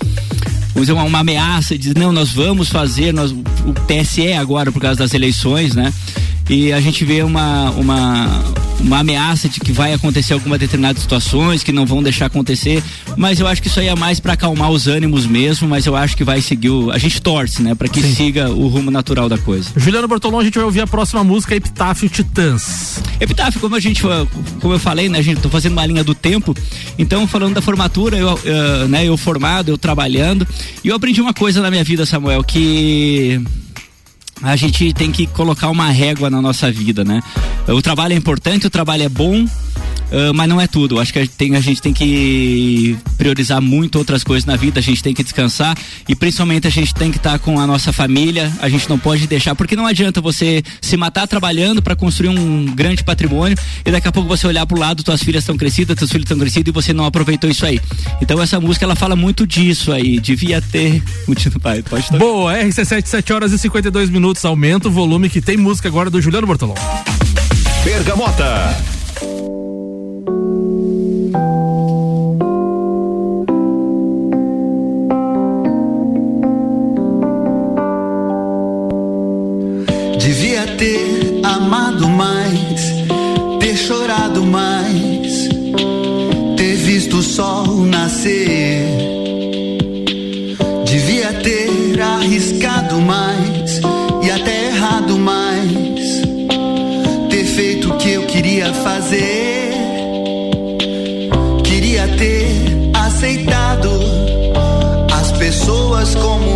vamos dizer, uma, uma ameaça de não, nós vamos fazer, nós, o TSE agora por causa das eleições, né? E a gente vê uma, uma, uma ameaça de que vai acontecer algumas determinadas situações que não vão deixar acontecer, mas eu acho que isso aí é mais para acalmar os ânimos mesmo, mas eu acho que vai seguir o, a gente torce, né, para que Sim. siga o rumo natural da coisa. Juliano Bortolão, a gente vai ouvir a próxima música Epitáfio Titãs. Epitáfio, como a gente como eu falei, né, a gente tô fazendo uma linha do tempo. Então, falando da formatura, eu, eu né, eu formado, eu trabalhando, e eu aprendi uma coisa na minha vida, Samuel, que a gente tem que colocar uma régua na nossa vida, né? O trabalho é importante, o trabalho é bom, Uh, mas não é tudo. Acho que a gente, tem, a gente tem que priorizar muito outras coisas na vida, a gente tem que descansar e principalmente a gente tem que estar tá com a nossa família, a gente não pode deixar, porque não adianta você se matar trabalhando para construir um grande patrimônio e daqui a pouco você olhar pro lado, tuas filhas estão crescidas, teus filhos estão crescidos e você não aproveitou isso aí. Então essa música ela fala muito disso aí, devia ter. Pai, pode tocar. Boa, RC7, 7 horas e 52 minutos, aumenta o volume que tem música agora do Juliano Bortolão. Bergamota. Sol nascer. Devia ter arriscado mais e até errado mais, ter feito o que eu queria fazer. Queria ter aceitado as pessoas como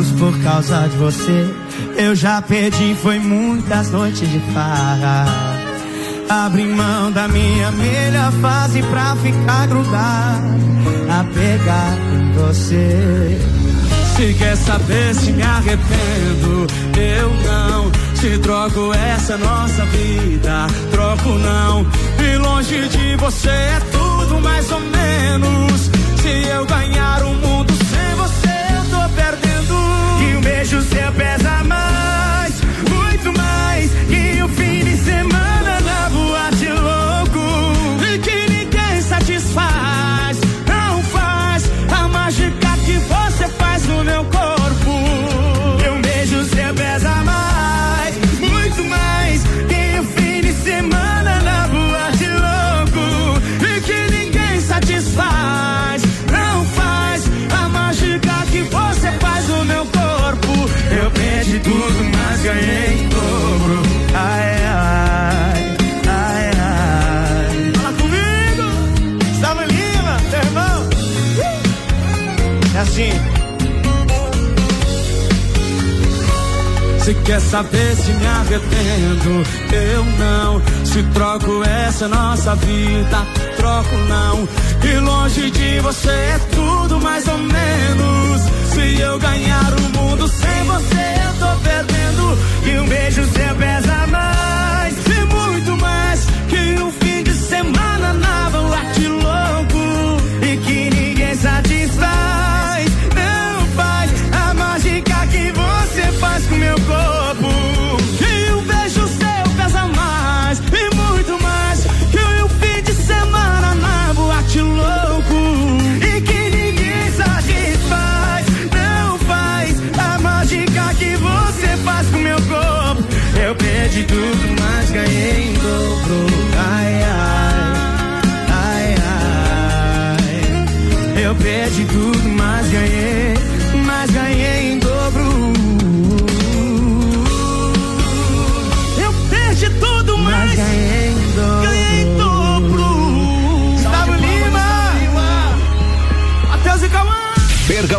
amigos por causa de você. Eu já perdi, foi muitas noites de farra. Abri mão da minha melhor fase pra ficar grudado, pegar em você. Se quer saber se me arrependo, eu não. Se troco essa nossa vida, troco não. E longe de você é tudo mais ou menos. Se eu ganhar o mundo beijo seu pesa mais, quer saber se me arrependo, eu não. Se troco essa nossa vida, troco não. E longe de você é tudo mais ou menos. Se eu ganhar o mundo sem você, eu tô perdendo. E um beijo seu pesa mais,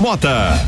Bergamota.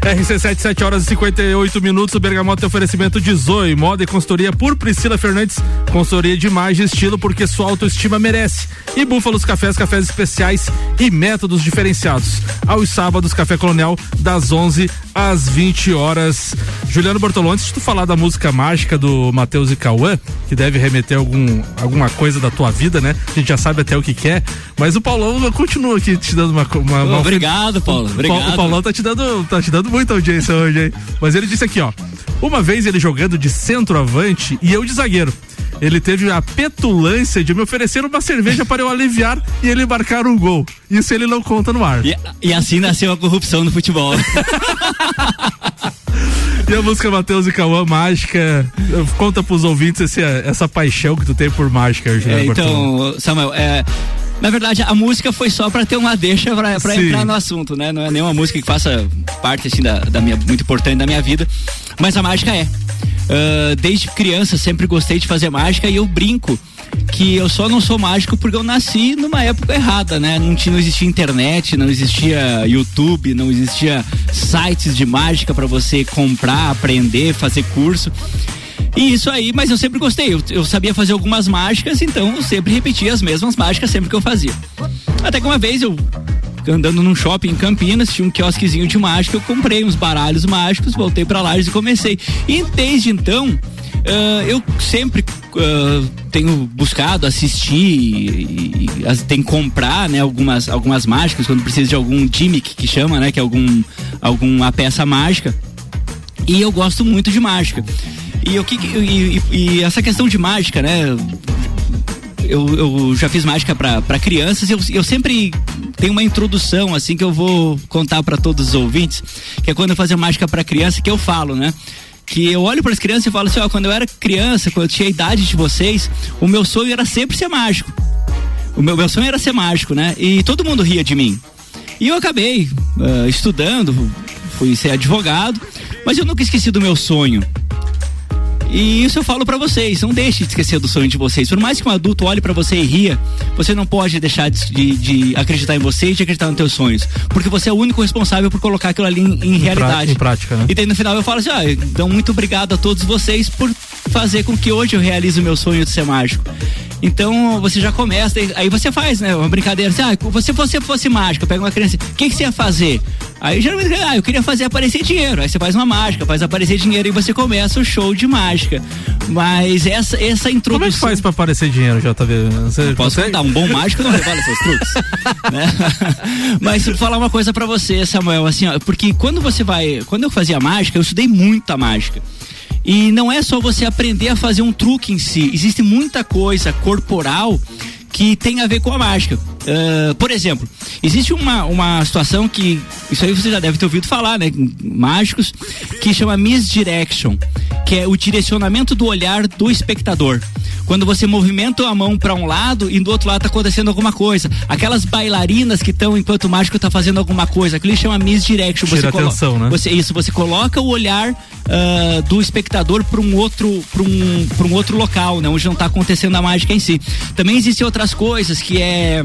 RC7, 7 horas e 58 minutos. O Bergamota tem oferecimento de Zoe, moda e consultoria por Priscila Fernandes. Consultoria de imagem e estilo porque sua autoestima merece. E Búfalos Cafés, cafés especiais e métodos diferenciados. Aos sábados, Café Colonial, das 11 às 20 horas. Juliano Bortolão, antes de tu falar da música mágica do Matheus e Cauã, que deve remeter algum, alguma coisa da tua vida, né? A gente já sabe até o que quer. Mas o Paulão continua aqui te dando uma. uma, uma Obrigado, Paulo. o, Obrigado. o Paulão tá te dando, tá te dando muita audiência hoje, hein? Mas ele disse aqui, ó. Uma vez ele jogando de centroavante e eu de zagueiro. Ele teve a petulância de me oferecer uma cerveja para eu aliviar e ele marcar um gol. Isso ele não conta no ar. E, e assim nasceu a corrupção no futebol. E a música Matheus e Cauã, mágica. Conta pros ouvintes esse, essa paixão que tu tem por mágica, É, Juliano então, Samuel, é, na verdade, a música foi só pra ter uma deixa Sim. entrar no assunto, né? Não é nenhuma música que faça parte, assim, da, da minha, muito importante da minha vida. Mas a mágica é. Ah, desde criança, sempre gostei de fazer mágica e eu brinco que eu só não sou mágico porque eu nasci numa época errada, né? Não, tinha, não existia internet, não existia YouTube, não existia sites de mágica pra você comprar, aprender, fazer curso. E isso aí, mas eu sempre gostei. Eu, eu sabia fazer algumas mágicas, então eu sempre repetia as mesmas mágicas sempre que eu fazia. Até que uma vez eu, andando num shopping em Campinas, tinha um quiosquezinho de mágica, eu comprei uns baralhos mágicos, voltei pra lá e comecei. E desde então, ah, eu sempre ah, tenho buscado assistir e, e as- tem comprar né, algumas, algumas mágicas quando precisa de algum gimmick que chama, né? Que é algum, alguma peça mágica. E eu gosto muito de mágica. E, e, e- e essa questão de mágica, né? Eu, eu já fiz mágica pra crianças. Eu, eu sempre tenho uma introdução assim que eu vou contar pra todos os ouvintes, que é quando eu fazia mágica pra criança que eu falo, né? Que eu olho para as crianças e falo assim, ó, quando eu era criança, quando eu tinha a idade de vocês, o meu sonho era sempre ser mágico. O meu, meu sonho era ser mágico, né? E todo mundo ria de mim. E eu acabei uh, estudando, fui ser advogado, mas eu nunca esqueci do meu sonho. E isso eu falo para vocês, não deixe de esquecer do sonho de vocês. Por mais que um adulto olhe para você e ria, você não pode deixar de, de, de, acreditar em você e de acreditar nos teus sonhos. Porque você é o único responsável por colocar aquilo ali em, em realidade. Em prática, né? E daí no final eu falo assim, ah, então muito obrigado a todos vocês por fazer com que hoje eu realize o meu sonho de ser mágico. Então você já começa, aí você faz, né? Uma brincadeira assim, ah, você você fosse mágico, pega uma criança, o que, que você ia fazer? Aí geralmente, ah, eu queria fazer aparecer dinheiro. Aí você faz uma mágica, faz aparecer dinheiro e você começa o show de mágica. Mas essa, essa introdução. Como é que faz pra aparecer dinheiro, JV? Você posso contar, um bom mágico não revela seus truques. né? Mas falar uma coisa para você, Samuel, assim, ó, porque quando você vai. Quando eu fazia mágica, eu estudei muita mágica. E não é só você aprender a fazer um truque em si, existe muita coisa corporal que tem a ver com a mágica. Uh, por exemplo, existe uma, uma situação que, isso aí você já deve ter ouvido falar, né? Mágicos, que chama misdirection, que é o direcionamento do olhar do espectador. Quando você movimenta a mão para um lado e do outro lado tá acontecendo alguma coisa. Aquelas bailarinas que estão enquanto o mágico tá fazendo alguma coisa, aquilo chama misdirection. Tira você atenção, né? Você, isso, você coloca o olhar uh, do espectador para um outro para um, um outro local, né? Onde não tá acontecendo a mágica em si. Também existem outras coisas que é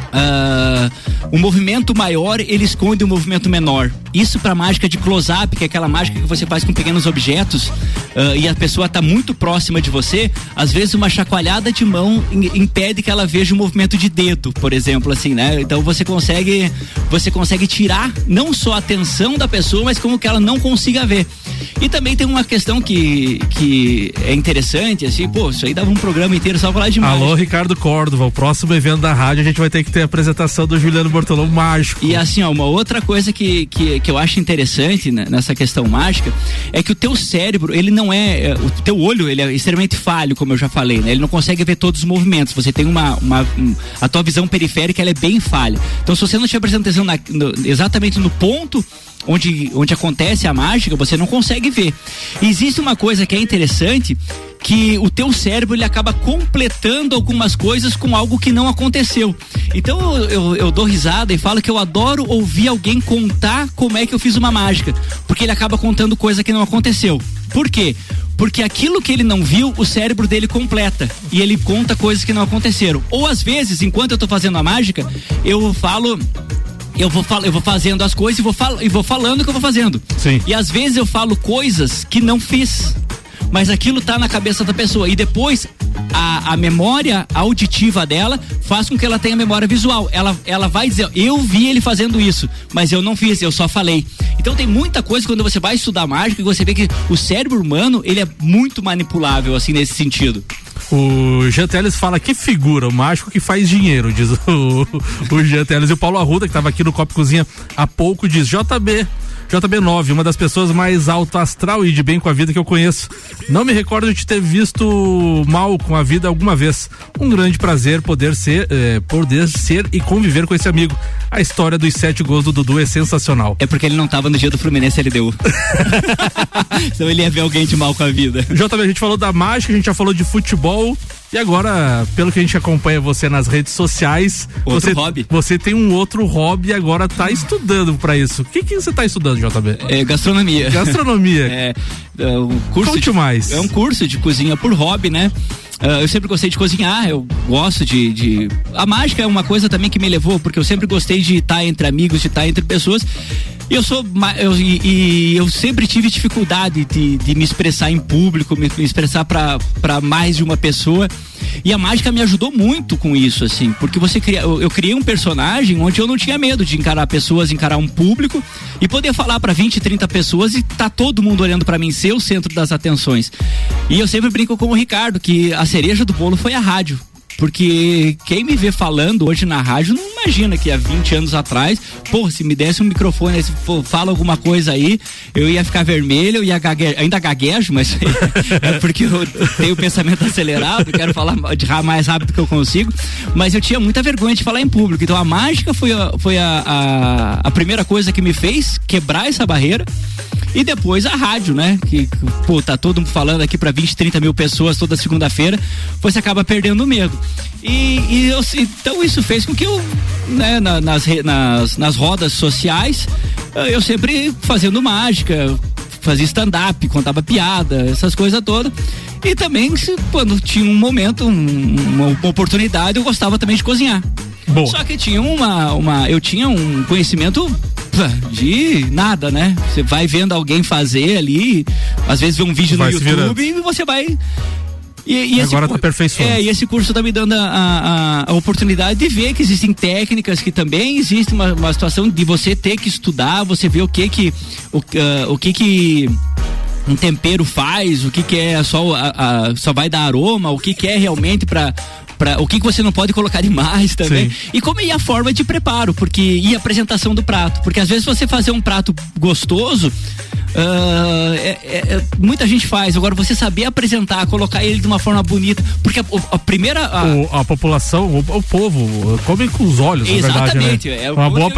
Uh, o movimento maior ele esconde o movimento menor. Isso para mágica de close-up, que é aquela mágica que você faz com pequenos objetos uh, e a pessoa está muito próxima de você, às vezes uma chacoalhada de mão impede que ela veja o movimento de dedo, por exemplo, assim, né? Então você consegue você consegue tirar não só a atenção da pessoa, mas como que ela não consiga ver. E também tem uma questão que, que é interessante, assim, pô, isso aí dava um programa inteiro só falar de mágica. Alô, Ricardo Córdova, o próximo evento da rádio a gente vai ter que ter a apresentação do Juliano Bortolão mágico. E assim, ó, uma outra coisa que, que, que eu acho interessante nessa questão mágica é que o teu cérebro, ele não é, é, o teu olho, ele é extremamente falho, como eu já falei, né? Ele não consegue ver todos os movimentos. Você tem uma, uma um, a tua visão periférica, ela é bem falha. Então, se você não estiver prestando atenção na, no, exatamente no ponto onde, onde acontece a mágica, você não consegue ver. Existe uma coisa que é interessante, que o teu cérebro ele acaba completando algumas coisas com algo que não aconteceu. Então eu, eu, eu, dou risada e falo que eu adoro ouvir alguém contar como é que eu fiz uma mágica, porque ele acaba contando coisa que não aconteceu. Por quê? Porque aquilo que ele não viu, o cérebro dele completa e ele conta coisas que não aconteceram. Ou às vezes, enquanto eu tô fazendo a mágica, eu falo eu vou, eu vou fazendo as coisas e vou, fal e vou falando o que eu vou fazendo. Sim. E às vezes eu falo coisas que não fiz. Mas aquilo tá na cabeça da pessoa. E depois a, a memória auditiva dela faz com que ela tenha memória visual. Ela, ela vai dizer, eu vi ele fazendo isso, mas eu não fiz, eu só falei. Então tem muita coisa quando você vai estudar mágica e você vê que o cérebro humano, ele é muito manipulável, assim, nesse sentido. O Jean Teles fala que figura, o mágico que faz dinheiro, diz o, o Jean Teles. E o Paulo Arruda, que estava aqui no Copo Cozinha há pouco, diz: JB, JB9, uma das pessoas mais alto astral e de bem com a vida que eu conheço. Não me recordo de ter visto mal com a vida alguma vez. Um grande prazer poder ser, eh, poder ser e conviver com esse amigo. A história dos sete gols do Dudu é sensacional. É porque ele não estava no dia do Fluminense LDU. então ele ia ver alguém de mal com a vida. JB, a gente falou da mágica, a gente já falou de futebol. E agora, pelo que a gente acompanha você nas redes sociais, outro você, hobby. você tem um outro hobby e agora tá estudando para isso. O que que você tá estudando, JB? É gastronomia. Gastronomia. é, é um curso Conte de, mais. É um curso de cozinha por hobby, né? Uh, eu sempre gostei de cozinhar, eu gosto de, de, A mágica é uma coisa também que me levou, porque eu sempre gostei de estar entre amigos, de estar entre pessoas. Eu sou. Eu, e, e, eu sempre tive dificuldade de, de me expressar em público, me, me expressar para mais de uma pessoa. E a mágica me ajudou muito com isso, assim, porque você cria, eu, eu, criei um personagem onde eu não tinha medo de encarar pessoas, encarar um público e poder falar para 20, 30 pessoas e tá todo mundo olhando para mim, ser o centro das atenções. E eu sempre brinco com o Ricardo que a cereja do bolo foi a rádio. Porque quem me vê falando hoje na rádio não imagina que há 20 anos atrás, pô, se me desse um microfone, se fala alguma coisa aí, eu ia ficar vermelho, eu ia gague... ainda gaguejo, mas é porque eu tenho o pensamento acelerado, quero falar mais rápido que eu consigo, mas eu tinha muita vergonha de falar em público. Então a mágica foi a, foi a, a, a primeira coisa que me fez quebrar essa barreira E depois a rádio, né? Que, pô, tá todo mundo falando aqui para 20, 30 mil pessoas toda segunda-feira, você acaba perdendo o medo. E, e eu, então isso fez com que eu, né, na, nas, nas, nas rodas sociais, eu sempre fazendo mágica, fazia stand-up, contava piada, essas coisas todas. E também, quando tinha um momento, um, uma oportunidade, eu gostava também de cozinhar. Boa. Só que tinha uma, uma. Eu tinha um conhecimento de nada, né? Você vai vendo alguém fazer ali, às vezes vê um vídeo Vai no YouTube e você vai. E, e Agora cu- tá aperfeiçoando. É, e esse curso tá me dando a, a- a oportunidade de ver que existem técnicas, que também existe uma, uma situação de você ter que estudar, você ver o que que. O, ah, o que que um tempero faz, o que que é só a, a- só vai dar aroma, o que que é realmente para para o que que você não pode colocar demais também. Sim. E como é a forma de preparo, porque e a apresentação do prato, porque às vezes você fazer um prato gostoso ah, é- é- é- muita gente faz. Agora você saber apresentar, colocar ele de uma forma bonita, porque a, a primeira a- O- a população, o, o povo, come com os olhos, na verdade, Exatamente, né? é uma, boa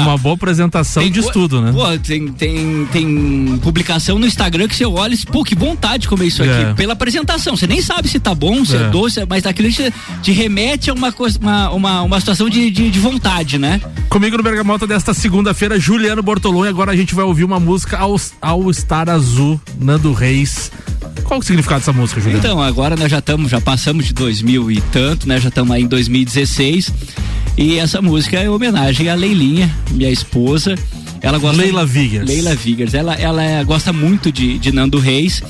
uma boa apresentação Tem diz co- tudo, né? Pô, tem, tem, tem publicação no Instagram que você olha e diz, pô, que vontade de comer isso aqui. É. Pela apresentação. Você nem sabe se tá bom, se é, É. doce, mas aquilo te, te remete a uma, coisa, uma, uma, uma situação de, de, de vontade, né? Comigo no Bergamota desta segunda-feira, Juliano Bortolom, e agora a gente vai ouvir uma música ao, ao Star Azul, Nando Reis. Qual o significado dessa música, Juliano? Então, agora nós já estamos, já passamos de 2000 e tanto, né? Já estamos aí em 2016. E essa música é em homenagem à Leilinha, minha esposa. Ela gosta Leila Vigers. Leila Vigers. Ela, ela é- gosta muito de, de Nando Reis.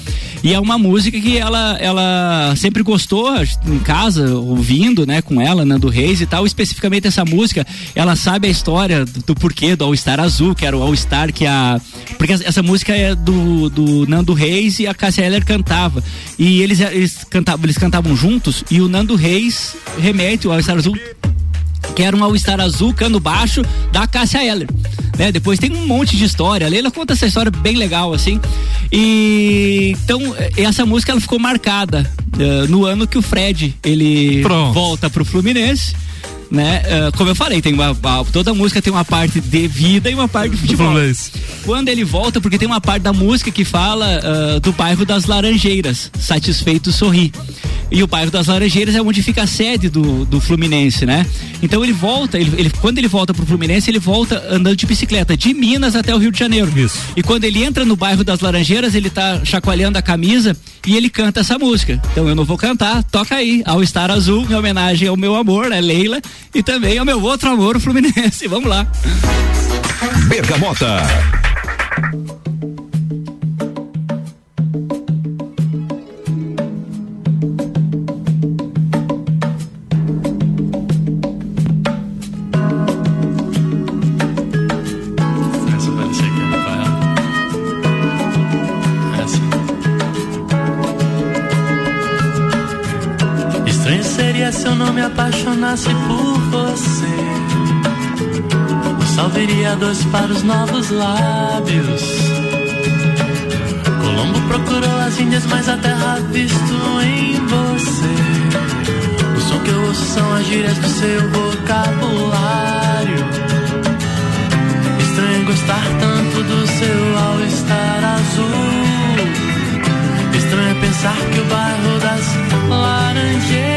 E é uma música que ela, ela sempre gostou em casa, ouvindo, né, com ela, Nando Reis e tal. Especificamente essa música, ela sabe a história do, do porquê do All Star Azul, que era o All Star que a. Porque essa música é do, do Nando Reis e a Cássia Eller cantava. E eles, eles, cantavam, eles cantavam juntos e o Nando Reis remete o All Star Azul que era um All-Star azul, cano baixo, da Cássia Eller. Né? Depois tem um monte de história. A Leila conta essa história bem legal, assim. E então, essa música ela ficou marcada eh, no ano que o Fred ele Pronto. volta pro Fluminense. Né? Eh, como eu falei, tem uma, toda música tem uma parte de vida e uma parte de futebol. Quando ele volta, porque tem uma parte da música que fala ah, do bairro das Laranjeiras, satisfeito sorri. E o bairro das Laranjeiras é onde fica a sede do, do Fluminense, né? Então ele volta, ele, ele- quando ele volta pro Fluminense, ele volta andando de bicicleta, de Minas até o Rio de Janeiro. Isso. E quando ele entra no bairro das Laranjeiras, ele tá chacoalhando a camisa e ele canta essa música. Então eu não vou cantar, toca aí, ao Estar Azul, em homenagem ao meu amor, né, Leila, e também ao meu outro amor, o Fluminense. Vamos lá. Bergamota. Se eu não me apaixonasse por você. Viria dois para os novos lábios. Colombo procurou as Índias, mas a terra visto em você. O som que eu ouço são as gírias do seu vocabulário. Estranho gostar tanto do seu all-star azul. Estranho pensar que o bairro das Laranjeiras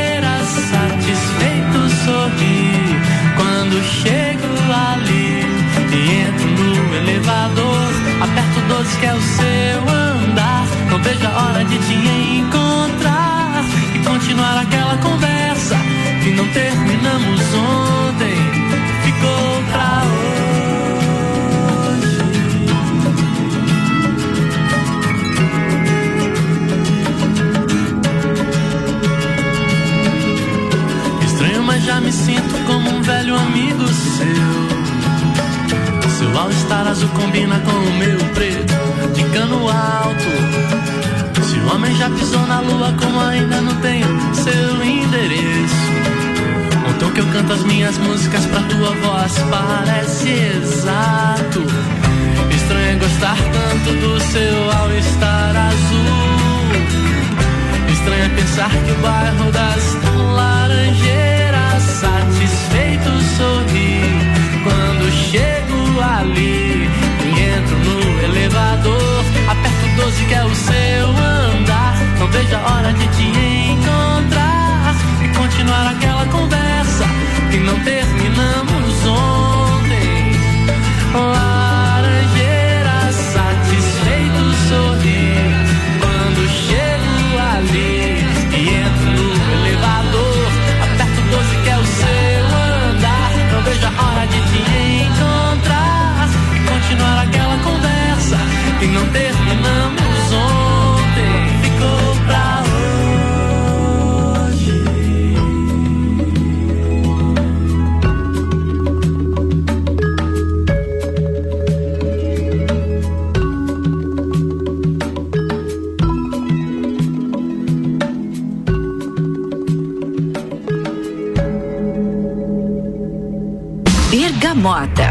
Bergamota.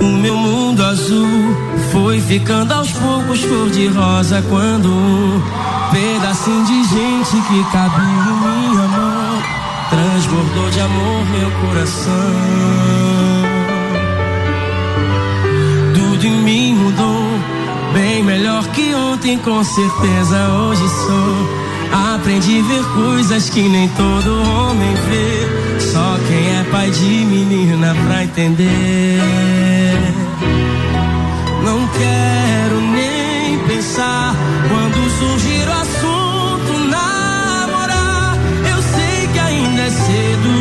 O meu mundo azul foi ficando aos poucos cor de rosa quando um pedacinho de gente que cabia em minha mão transbordou de amor meu coração. Tudo em mim mudou, bem melhor que ontem, com certeza hoje sou. Aprendi a ver coisas que nem todo homem vê. Só quem é pai de menina pra entender. Não quero nem pensar quando surgir o assunto namorar. Eu sei que ainda é cedo,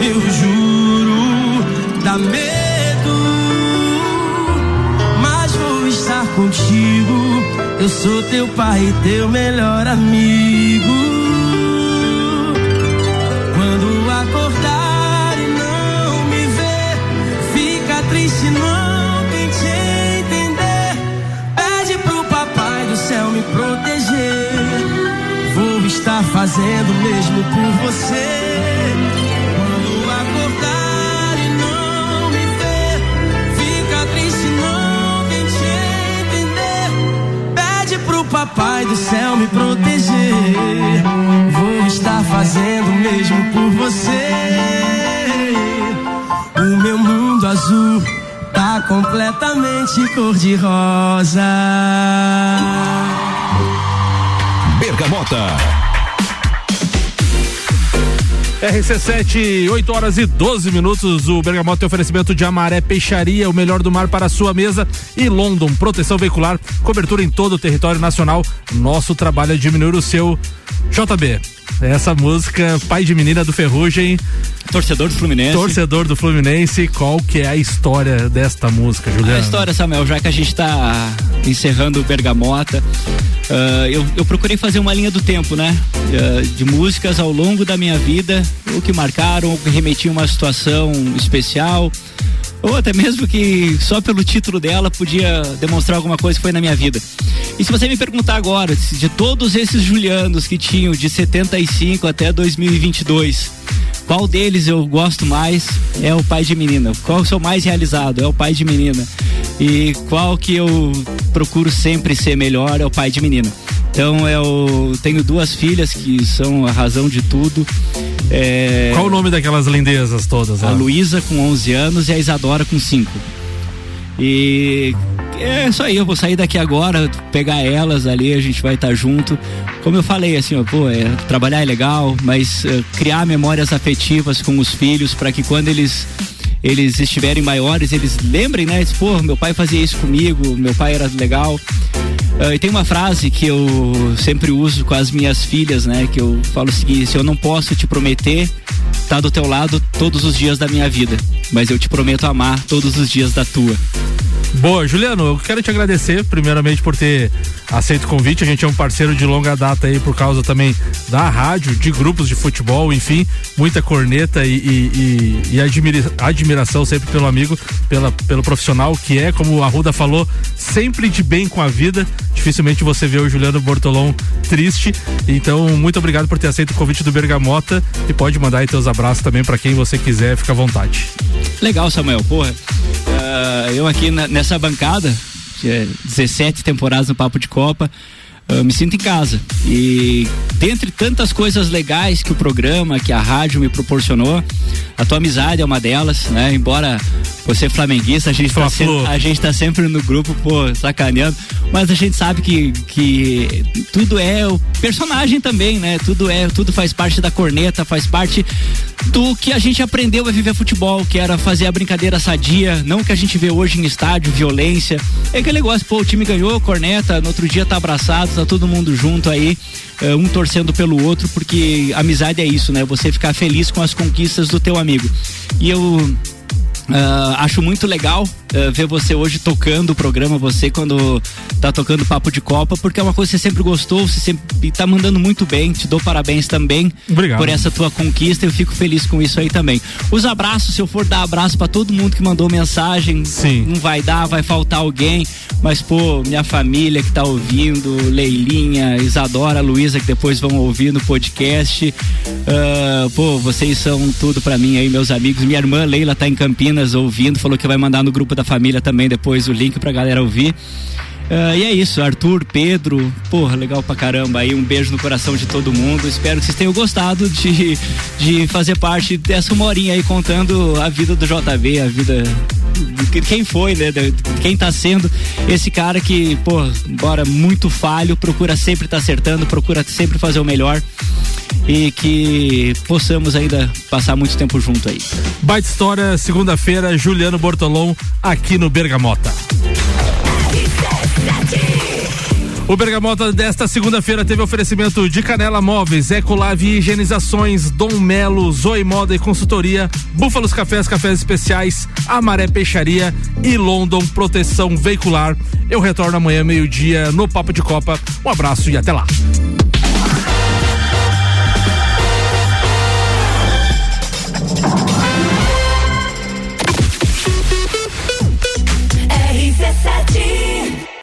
eu juro, dá medo. Contigo. Eu sou teu pai e teu melhor amigo. Quando acordar e não me ver, fica triste, não tente entender. Pede pro papai do céu me proteger. Vou estar fazendo o mesmo por você. Papai do céu me proteger. Vou estar fazendo o mesmo por você. O meu mundo azul tá completamente cor de rosa. Bergamota. RC7, 8 horas e 12 minutos. O Bergamota tem oferecimento de Amaré Peixaria, o melhor do mar para a sua mesa. E London, proteção veicular, cobertura em todo o território nacional. Nosso trabalho é diminuir o seu. JB, essa música, pai de menina do Ferrugem. Torcedor do Fluminense. Torcedor do Fluminense. Qual que é a história desta música, Juliano? A história, Samuel, já que a gente está encerrando o Bergamota, uh, eu, eu, procurei fazer uma linha do tempo, né? Uh, de músicas ao longo da minha vida, o que marcaram, o que remetiam a uma situação especial, ou até mesmo que só pelo título dela podia demonstrar alguma coisa que foi na minha vida. E se você me perguntar agora, de todos esses Julianos que tinham de 75 até 2022, qual deles eu gosto mais é o pai de menina? Qual sou mais realizado? É o pai de menina. E qual que eu procuro sempre ser melhor é o pai de menina. Então eu tenho duas filhas que são a razão de tudo. É... Qual o nome daquelas lindezas todas? A Luísa com 11 anos e a Isadora com 5. E é isso aí, eu vou sair daqui agora, pegar elas ali, a gente vai estar tá junto. Como eu falei, assim, ó, pô, é, trabalhar é legal, mas uh, criar memórias afetivas com os filhos para que quando eles eles estiverem maiores, eles lembrem, né? Pô, meu pai fazia isso comigo, meu pai era legal. Uh, e tem uma frase que eu sempre uso com as minhas filhas, né? Que eu falo o seguinte: eu não posso te prometer estar tá do teu lado todos os dias da minha vida, mas eu te prometo amar todos os dias da tua. Boa, Juliano, eu quero te agradecer primeiramente por ter aceito o convite. A gente é um parceiro de longa data aí por causa também da rádio, de grupos de futebol, enfim, muita corneta e, e, e, e admira, admiração sempre pelo amigo, pela, pelo profissional que é, como a Ruda falou, sempre de bem com a vida. Dificilmente você vê o Juliano Bortolom triste. Então, muito obrigado por ter aceito o convite do Bergamota e pode mandar aí teus abraços também para quem você quiser, fica à vontade. Legal, Samuel, porra. Uh, eu aqui na, nessa bancada, que é 17 temporadas no Papo de Copa, eu me sinto em casa. E dentre tantas coisas legais que o programa, que a rádio me proporcionou, a tua amizade é uma delas, né? Embora você flamenguista, a gente, tá sempre, tá sempre no grupo, pô, sacaneando, mas a gente sabe que, que tudo é o personagem também, né? Tudo é, tudo faz parte da corneta, faz parte do que a gente aprendeu a viver futebol, que era fazer a brincadeira sadia, não que a gente vê hoje em estádio, violência. É aquele negócio, pô, o time ganhou, corneta, no outro dia tá abraçado, tá todo mundo junto aí, uh, um torcendo pelo outro, porque amizade é isso, né? Você ficar feliz com as conquistas do teu amigo. E eu Uh, acho muito legal uh, ver você hoje tocando o programa, você quando tá tocando Papo de Copa, porque é uma coisa que você sempre gostou, você sempre tá mandando muito bem, te dou parabéns também Obrigado. por essa tua conquista, eu fico feliz com isso aí também. Os abraços, se eu for dar abraço para todo mundo que mandou mensagem, Sim. não vai dar, vai faltar alguém, mas pô, minha família que tá ouvindo, Leilinha, Isadora, Luísa, que depois vão ouvir no podcast, uh, pô, vocês são tudo para mim aí, meus amigos, minha irmã Leila tá em Campinas ouvindo, falou que vai mandar no grupo da família também depois o link pra galera ouvir. Uh, e é isso, Arthur, Pedro, porra, legal pra caramba aí, um beijo no coração de todo mundo. Espero que vocês tenham gostado de, de fazer parte dessa uma horinha aí contando a vida do JB, a vida quem foi, né? Quem tá sendo esse cara que, pô, embora muito falho, procura sempre estar tá acertando, procura sempre fazer o melhor e que possamos ainda passar muito tempo junto aí. Baita história, segunda-feira, Juliano Bortolom, aqui no Bergamota. O Bergamota desta segunda-feira teve oferecimento de Canela Móveis, Ecolave Higienizações, Dom Melo, Zoe Moda e Consultoria, Búfalos Cafés, Cafés Especiais, Amaré Peixaria e London Proteção Veicular. Eu retorno amanhã meio-dia no Papo de Copa. Um abraço e até lá.